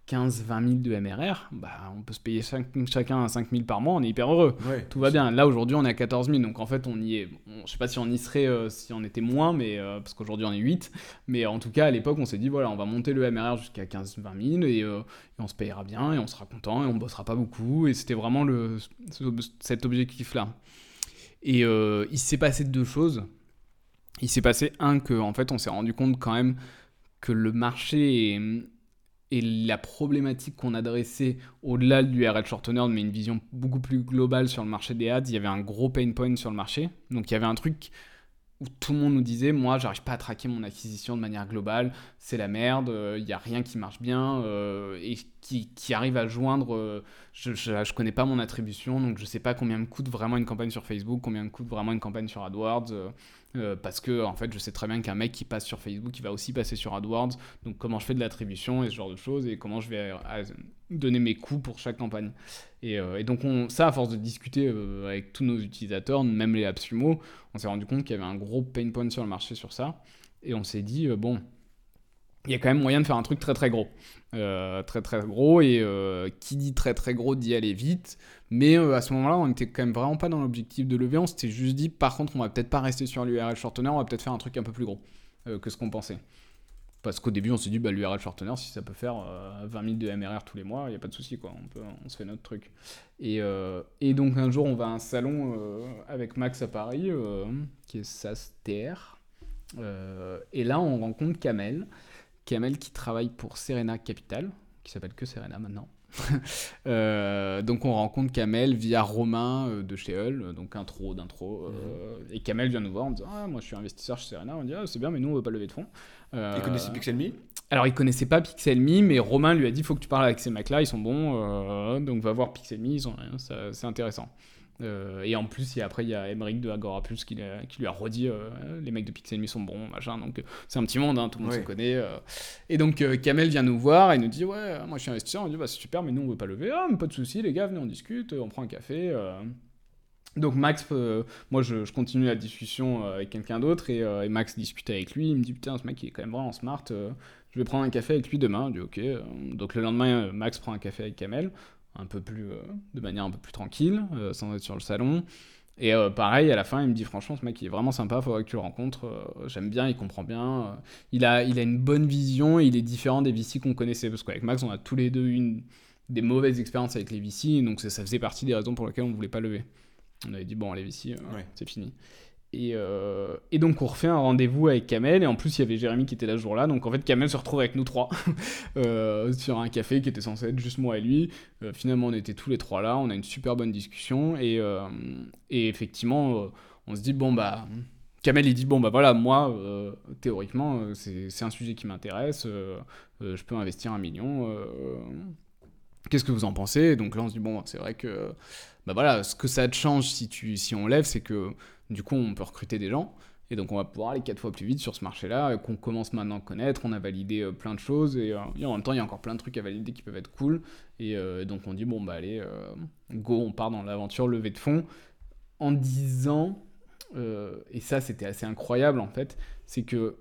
15-20 000 de MRR, bah, on peut se payer chacun 5 000 par mois, on est hyper heureux. Ouais. Tout va bien. Là, aujourd'hui, on est à 14 000. Donc, en fait, on y est. on- je sais pas si on y serait euh, si on était moins, mais, euh, parce qu'aujourd'hui, on est 8. Mais en tout cas, à l'époque, on s'est dit, voilà, on va monter le MRR jusqu'à 15-20 000 et, euh, et on se payera bien et on sera content et on bossera pas beaucoup. Et c'était vraiment le, ce- cet objectif-là. Et il s'est passé deux choses. Il s'est passé, un, que en fait, on s'est rendu compte quand même que le marché et, et la problématique qu'on adressait au-delà du URL shortener, mais une vision beaucoup plus globale sur le marché des ads, il y avait un gros pain point sur le marché. Donc il y avait un truc où tout le monde nous disait, moi, j'arrive pas à traquer mon acquisition de manière globale, c'est la merde, euh, il y a rien qui marche bien, euh, et qui, arrive à joindre, euh, je, je connais pas mon attribution, donc je sais pas combien me coûte vraiment une campagne sur Facebook, combien me coûte vraiment une campagne sur AdWords, euh, parce que en fait, je sais très bien qu'un mec qui passe sur Facebook, il va aussi passer sur AdWords, donc comment je fais de l'attribution et ce genre de choses, et comment je vais euh, donner mes coûts pour chaque campagne. Et, euh, donc on, ça, à force de discuter avec tous nos utilisateurs, même les AppSumo, on s'est rendu compte qu'il y avait un gros pain point sur le marché sur ça. Et on s'est dit, bon, il y a quand même moyen de faire un truc très très gros. Euh, très très gros, et euh, qui dit très très gros dit aller vite. Mais euh, à ce moment-là, on était quand même vraiment pas dans l'objectif de lever. On s'était juste dit, par contre, on va peut-être pas rester sur l'URL shortener, on va peut-être faire un truc un peu plus gros que ce qu'on pensait. Parce qu'au début, on s'est dit, bah, l'URL shortener, si ça peut faire euh, 20 000 de MRR tous les mois, il n'y a pas de souci, quoi. On, peut, on se fait notre truc. Et, et donc, un jour, on va à un salon avec Max à Paris, qui est SASTR. Et là, on rencontre Kamel. Kamel qui travaille pour Serena Capital, qui s'appelle que Serena maintenant. Euh, donc on rencontre Kamel via Romain euh, de chez Hull, donc intro d'intro. euh, Et Kamel vient nous voir en disant Ah, moi je suis investisseur chez Serena. On dit Ah, c'est bien, mais nous on veut pas lever de fonds. Euh, Ils connaissaient Pixelme alors, il connaissait pas Pixelme, mais Romain lui a dit faut que tu parles avec ces mecs-là, ils sont bons, euh, donc va voir Pixelme, ils ont c'est intéressant. Euh, et en plus, a- après, il y a Emeric de Agora Plus qui, l'a- qui lui a redit euh, les mecs de Pixelme sont bons, machin. Donc, euh, c'est un petit monde, hein, tout le monde Ouais. se connaît. euh. Et donc, euh, Kamel vient nous voir et nous dit Ouais, moi je suis investisseur. On dit bah, C'est super, mais nous on veut pas lever. Ah, mais pas de souci, les gars, venez, on discute, on prend un café. euh. Donc Max, euh, moi je, je continue la discussion euh, avec quelqu'un d'autre et, euh, et Max discute avec lui. Il me dit putain ce mec il est quand même vraiment smart. euh, je vais prendre un café avec lui demain. Je dis ok. Euh, Donc le lendemain euh, Max prend un café avec Kamel. Un peu plus, de manière un peu plus tranquille, sans être sur le salon. Et pareil, à la fin, il me dit franchement, ce mec il est vraiment sympa, faudrait que tu le rencontres. J'aime bien, il comprend bien. il, a, il a une bonne vision, il est différent des VC qu'on connaissait. Parce qu'avec Max, on a tous les deux eu une, des mauvaises expériences avec les VC, donc ça, ça, faisait partie des raisons pour lesquelles on ne voulait pas lever. On avait dit, bon, les VC, c'est fini. Euh, et, donc on refait un rendez-vous avec Kamel. Et en plus il y avait Jérémy qui était là ce jour-là. Donc en fait Kamel se retrouve avec nous trois euh, sur un café qui était censé être juste moi et lui. Euh, finalement on était tous les trois là. On a une super bonne discussion. Et, et effectivement on se dit bon bah Kamel il dit bon bah voilà moi théoriquement c'est un sujet qui m'intéresse. Je peux investir un million. Qu'est-ce que vous en pensez? Donc là on se dit bon c'est vrai que bah voilà ce que ça te change si, tu, si on lève c'est que du coup, on peut recruter des gens. Et donc, on va pouvoir aller quatre fois plus vite sur ce marché-là, euh, qu'on commence maintenant à connaître. On a validé euh, plein de choses. Euh, et, en même temps, il y a encore plein de trucs à valider qui peuvent être cool. Et donc, on dit, bon, bah, allez, go, on part dans l'aventure levée de fonds. En disant, et ça, c'était assez incroyable, en fait, c'est que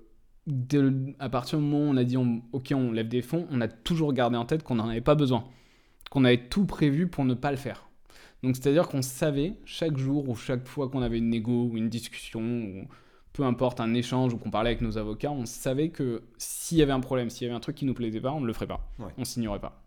à partir du moment où on a dit, OK, on lève des fonds, on a toujours gardé en tête qu'on n'en avait pas besoin. Qu'on avait tout prévu pour ne pas le faire. Donc c'est-à-dire qu'on savait chaque jour ou chaque fois qu'on avait une négo ou une discussion ou peu importe un échange ou qu'on parlait avec nos avocats, on savait que s'il y avait un problème, s'il y avait un truc qui nous plaisait pas, on ne le ferait pas. On signerait pas.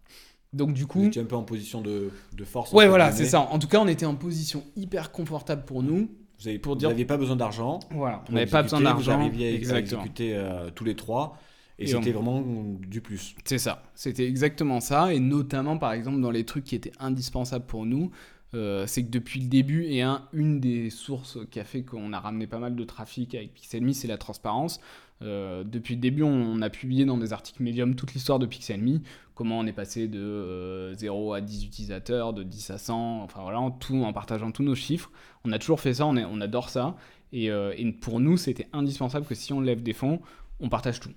Donc du coup, vous étiez un peu en position de, de force. Ouais, voilà, c'est ça. En tout cas, on était en position hyper confortable pour nous. Vous avez, pour dire... n'aviez pas besoin d'argent. Voilà, on n'avait pas besoin d'argent. Vous arriviez à, exécuter euh, tous les trois. Et, c'était vraiment du plus. C'est ça, c'était exactement ça. Et notamment, par exemple, dans les trucs qui étaient indispensables pour nous, euh, c'est que depuis le début, et un, une des sources qui a fait qu'on a ramené pas mal de trafic avec Pixelme, c'est la transparence. Euh, depuis le début, on, a publié dans des articles Medium toute l'histoire de Pixelme, comment on est passé de 0 euh, à 10 utilisateurs, de 10 à 100, enfin voilà, en, tout, en partageant tous nos chiffres. On a toujours fait ça, on, on adore ça. Et, et pour nous, c'était indispensable que si on lève des fonds, on partage tout.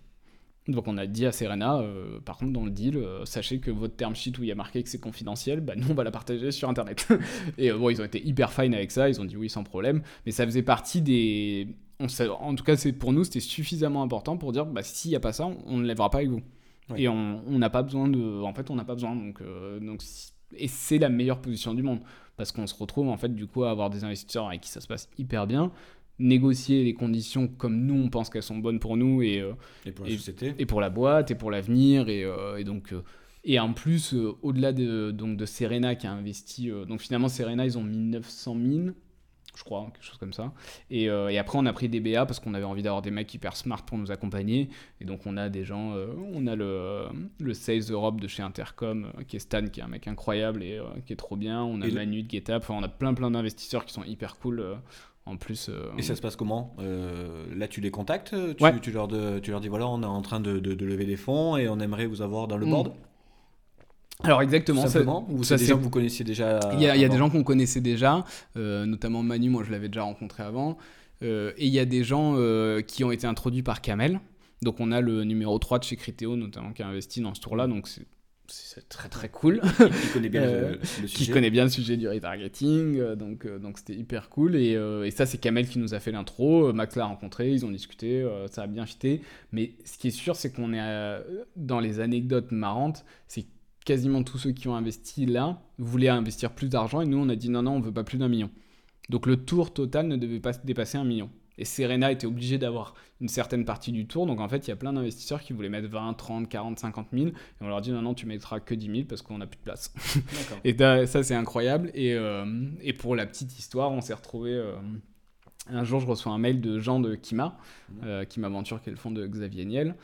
Donc on a dit à Serena, euh, par contre dans le deal, euh, sachez que votre term sheet où il y a marqué que c'est confidentiel, bah nous on va la partager sur internet. et euh, bon ils ont été hyper fine avec ça, ils ont dit oui sans problème, mais ça faisait partie des... On en tout cas c'est pour nous c'était suffisamment important pour dire bah s'il n'y a pas ça, on ne lèvera pas avec vous. Et on n'a pas besoin de... En fait on n'a pas besoin, donc... donc et c'est la meilleure position du monde, parce qu'on se retrouve en fait du coup à avoir des investisseurs avec qui ça se passe hyper bien, négocier les conditions comme nous on pense qu'elles sont bonnes pour nous et, euh, et, pour la société. et pour la boîte et pour l'avenir et, euh, et, donc euh, et en plus au-delà de donc de Serena qui a investi donc finalement Serena ils ont mis 900 000 je crois quelque chose comme ça. Et, et après on a pris des BA parce qu'on avait envie d'avoir des mecs hyper smart pour nous accompagner. Et donc on a des gens on a le le Sales Europe de chez Intercom qui est Stan qui est un mec incroyable et qui est trop bien. On a Manu de GetUp enfin on a plein plein d'investisseurs qui sont hyper cool en plus, euh, et ça se passe comment? Euh, Là, tu les contactes tu, leur tu leur dis voilà, on est en train de, lever des fonds et on aimerait vous avoir dans le mm. board? Alors exactement, simplement, ou c'est des gens que vous connaissiez déjà Il y a, des gens qu'on connaissait déjà, euh, notamment Manu, moi je l'avais déjà rencontré avant, et il y a des gens qui ont été introduits par Kamel. Donc on a le numéro 3 de chez Criteo notamment qui a investi dans ce tour-là, donc c'est c'est très très cool. qui connaît bien le, euh, sujet. Qui connaît bien le sujet du retargeting, euh, donc euh, donc c'était hyper cool. Et, et ça, c'est Kamel qui nous a fait l'intro. Max l'a rencontré, ils ont discuté, ça a bien fité. Mais ce qui est sûr, c'est qu'on est, dans les anecdotes marrantes, c'est quasiment tous ceux qui ont investi là voulaient investir plus d'argent et nous on a dit non non on veut pas plus d'un million. Donc le tour total ne devait pas dépasser un million. Et Serena était obligé d'avoir une certaine partie du tour. Donc en fait, il y a plein d'investisseurs qui voulaient mettre 20, 30, 40, 50 000. Et on leur dit non, non, tu mettras que 10 000 parce qu'on n'a plus de place. et ça, c'est incroyable. Et, euh, et, pour la petite histoire, on s'est retrouvé. Euh, un jour, je reçois un mail de Jean de Kima, mmh. euh, Kima Venture, qui est le fond de Xavier Niel.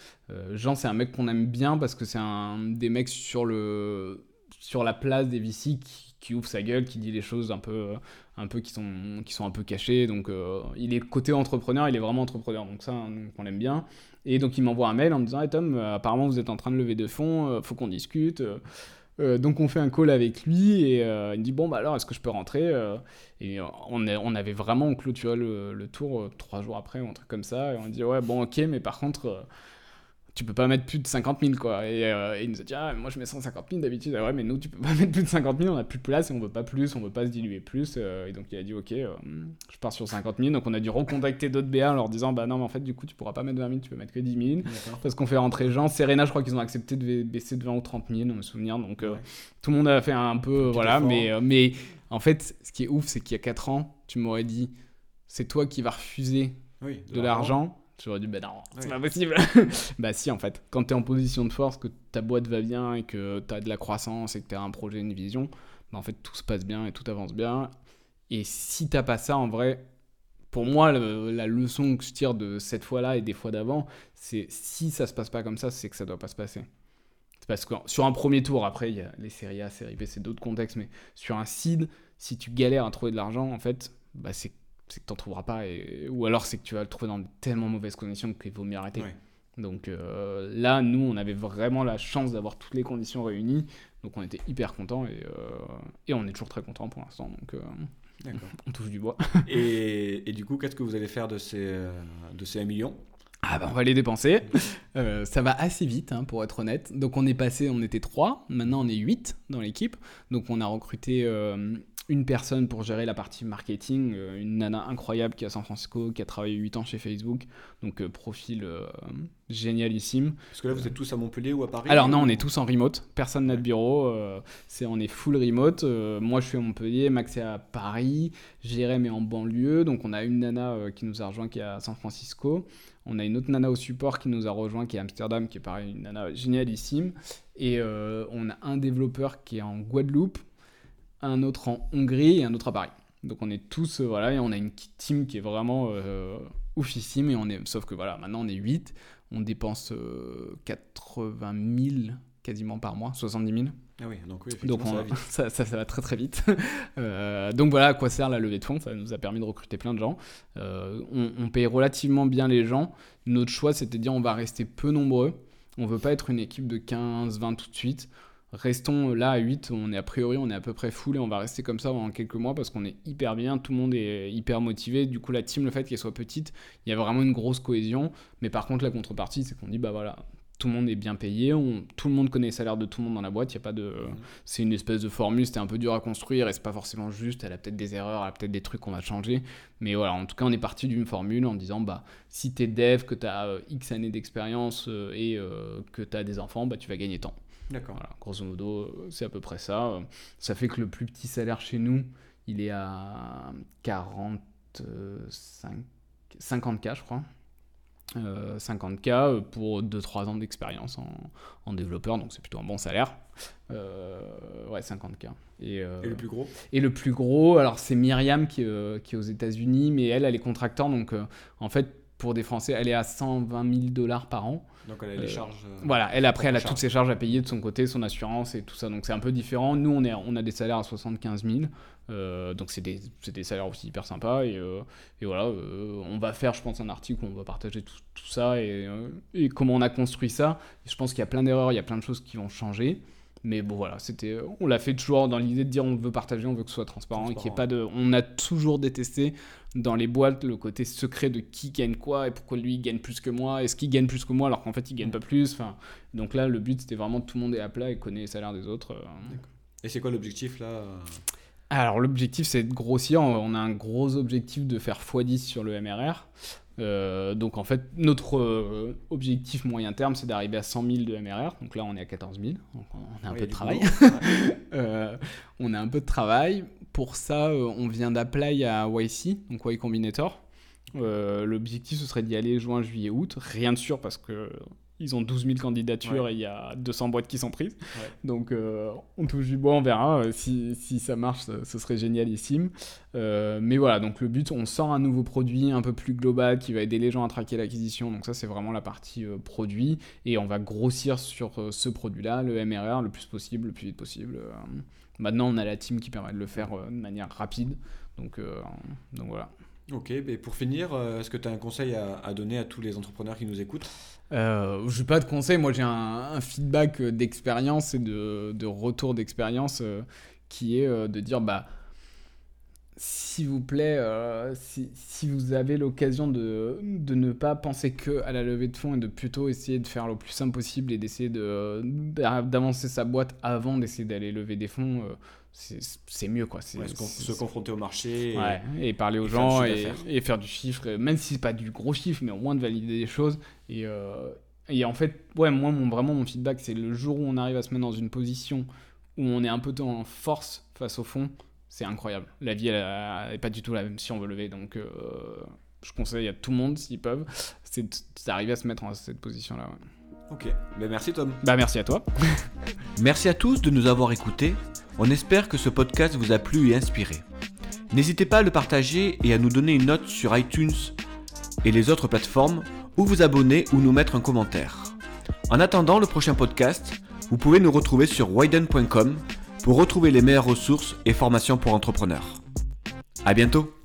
Jean, c'est un mec qu'on aime bien parce que c'est un des mecs sur, le, sur la place des VC qui, qui ouvre sa gueule, qui dit les choses un peu un peu qui sont, qui sont un peu cachés. Donc euh, il est côté entrepreneur, il est vraiment entrepreneur. Donc ça, on l'aime bien. Et donc il m'envoie un mail en me disant hey Tom, euh, apparemment vous êtes en train de lever de fonds, euh, faut qu'on discute. donc on fait un call avec lui et il me dit bon bah alors est-ce que je peux rentrer Et on, on avait vraiment clôturé le, le tour trois jours après ou un truc comme ça. Et on dit ouais bon ok mais par contre tu peux pas mettre plus de 50 000 quoi. Et, euh, il nous a dit, ah, moi je mets 150 000 d'habitude. Ah ouais, mais nous, tu peux pas mettre plus de 50 000, on a plus de place et on veut pas plus, on veut pas se diluer plus. Euh, et donc il a dit, ok, euh, je pars sur 50 000. Donc on a dû recontacter d'autres BA en leur disant, bah non, mais en fait, du coup, tu pourras pas mettre 20 000, tu peux mettre que 10 000. Parce qu'on fait rentrer Jean. Serena, je crois qu'ils ont accepté de baisser de 20 ou 30 000, on me souvenir. Donc tout le monde a fait un peu, voilà. Mais, mais en fait, ce qui est ouf, c'est qu'il y a 4 ans, tu m'aurais dit, c'est toi qui vas refuser de l'argent J'aurais dit, bah non, c'est pas possible. bah si, en fait, quand tu es en position de force, que ta boîte va bien et que tu as de la croissance et que tu as un projet, une vision, bah en fait, tout se passe bien et tout avance bien. Et si t'as pas ça, en vrai, pour moi, la leçon que je tire de cette fois-là et des fois d'avant, c'est si ça se passe pas comme ça, c'est que ça doit pas se passer. C'est parce que sur un premier tour, après, il y a les séries A, séries B, c'est d'autres contextes, mais sur un seed, si tu galères à trouver de l'argent, en fait, bah c'est c'est que tu n'en trouveras pas. Et... Ou alors c'est que tu vas le trouver dans tellement mauvaises conditions qu'il vaut mieux arrêter. Donc euh, là, nous, on avait vraiment la chance d'avoir toutes les conditions réunies. Donc on était hyper contents et, euh, et on est toujours très contents pour l'instant. Donc euh, on touche du bois. et, et, du coup, qu'est-ce que vous allez faire de ces, de ces 1 million? Ah bah on va les dépenser. ça va assez vite, hein, pour être honnête. Donc on est passé, on était 3, maintenant on est 8 dans l'équipe. Donc on a recruté une personne pour gérer la partie marketing, euh, une nana incroyable qui est à San Francisco, qui a travaillé 8 ans chez Facebook, donc euh, profil euh, génialissime. Parce que là, vous êtes tous à Montpellier ou à Paris Alors non, on est tous en remote, personne n'a de bureau, c'est on est full remote. moi, je suis à Montpellier, Max est à Paris, Jérém est en banlieue, donc on a une nana qui nous a rejoint qui est à San Francisco. On a une autre nana au support qui nous a rejoint qui est à Amsterdam, qui est pareil, une nana génialissime. Et on a un développeur qui est en Guadeloupe un autre en Hongrie et un autre à Paris. Donc on est tous, euh, voilà, et on a une team qui est vraiment euh, oufissime, et on est, sauf que voilà, maintenant on est 8, on dépense 80 euh, 000 quasiment par mois, 70 000. Ah oui, donc oui, donc ça, ça, ça, va très très vite. donc voilà à quoi sert la levée de fonds, ça nous a permis de recruter plein de gens. on, on, paye relativement bien les gens. Notre choix c'était de dire on va rester peu nombreux, on veut pas être une équipe de 15-20 tout de suite restons là à 8, on est a priori on est à peu près full et on va rester comme ça pendant quelques mois parce qu'on est hyper bien, tout le monde est hyper motivé, du coup la team le fait qu'elle soit petite, il y a vraiment une grosse cohésion, mais par contre la contrepartie c'est qu'on dit bah voilà, tout le monde est bien payé, tout le monde connaît les salaires de tout le monde dans la boîte, il y a pas de c'est une espèce de formule, c'était un peu dur à construire et c'est pas forcément juste, elle a peut-être des erreurs, elle a peut-être des trucs qu'on va changer, mais voilà, en tout cas on est parti d'une formule en disant bah si t'es dev, que tu as euh, X années d'expérience euh, et euh, que tu as des enfants, bah tu vas gagner tant. D'accord. grosso modo, c'est à peu près ça. Ça fait que le plus petit salaire chez nous, il est à 45, 50K, je crois. 50K euh, pour 2-3 ans d'expérience en, développeur, donc c'est plutôt un bon salaire. Euh, ouais, 50K. Et, euh, et, le plus gros? Et le plus gros, alors c'est Myriam qui, qui, est aux États-Unis, mais elle, elle est contracteur, donc en fait, pour des Français, elle est à 120 000 dollars par an. Donc elle a les euh, charges. Euh, voilà, elle après, elle a toutes ses charges à payer de son côté, son assurance et tout ça. Donc c'est un peu différent. Nous, on, est, on a des salaires à 75 000. Euh, donc c'est des, des, salaires aussi hyper sympas. Et, et voilà, on va faire, je pense, un article où on va partager tout, tout ça et, et, comment on a construit ça. je pense qu'il y a plein d'erreurs, il y a plein de choses qui vont changer. Mais bon, voilà, c'était, on l'a fait toujours dans l'idée de dire on veut partager, on veut que ce soit transparent, et qu'il n'y ait pas de. On a toujours détesté dans les boîtes le côté secret de qui gagne quoi et pourquoi lui gagne plus que moi, est-ce qu'il gagne plus que moi alors qu'en fait il gagne pas plus. Enfin, donc là, le but c'était vraiment tout le monde est à plat et connaît les salaires des autres. Euh. Et c'est quoi l'objectif là alors l'objectif c'est de grossir, on a un gros objectif de faire x10 sur le MRR. Euh, donc en fait, notre euh, objectif moyen terme, c'est d'arriver à 100 000 de MRR. Donc là, on est à 14 000. Donc on a un peu de travail. Euh, on a un peu de travail. Pour ça, on vient d'apply à YC, donc Y Combinator. L'objectif, ce serait d'y aller juin, juillet, août. Rien de sûr parce que ils ont 12 000 candidatures et il y a 200 boîtes qui sont prises. Donc euh, on touche du bois, on verra. Euh, si, si, ça marche, ce serait génialissime. Euh, mais voilà, donc le but, on sort un nouveau produit un peu plus global qui va aider les gens à traquer l'acquisition. Donc ça, c'est vraiment la partie produit. Et on va grossir sur ce produit-là, le MRR, le plus possible, le plus vite possible. maintenant, on a la team qui permet de le faire de manière rapide. Donc, donc voilà. Ok, mais pour finir, est-ce que tu as un conseil à, donner à tous les entrepreneurs qui nous écoutent? Euh, je n'ai pas de conseils, moi j'ai un, feedback d'expérience et de, retour d'expérience euh, qui est euh, de dire bah s'il vous plaît, euh, si, si vous avez l'occasion de, de ne pas penser que à la levée de fonds et de plutôt essayer de faire le plus simple possible et d'essayer de, d'avancer sa boîte avant d'essayer d'aller lever des fonds, euh, c'est, mieux quoi. Ouais, se, confronter au marché. et- Ouais, et parler aux et gens et, et faire du chiffre, même si c'est pas du gros chiffre, mais au moins de valider des choses. Et, euh, et en fait, ouais, moi, mon, vraiment, mon feedback, c'est le jour où on arrive à se mettre dans une position où on est un peu en force face au fond, c'est incroyable. La vie, elle, elle est pas du tout la même si on veut lever. Donc, euh, je conseille à tout le monde, s'ils peuvent, c'est d'arriver à se mettre en cette position-là. ouais. Ok. Ben, merci Tom. Bah, merci à toi. Merci à tous de nous avoir écoutés. On espère que ce podcast vous a plu et inspiré. N'hésitez pas à le partager et à nous donner une note sur iTunes et les autres plateformes ou vous abonner ou nous mettre un commentaire. En attendant le prochain podcast, vous pouvez nous retrouver sur widen.com pour retrouver les meilleures ressources et formations pour entrepreneurs. À bientôt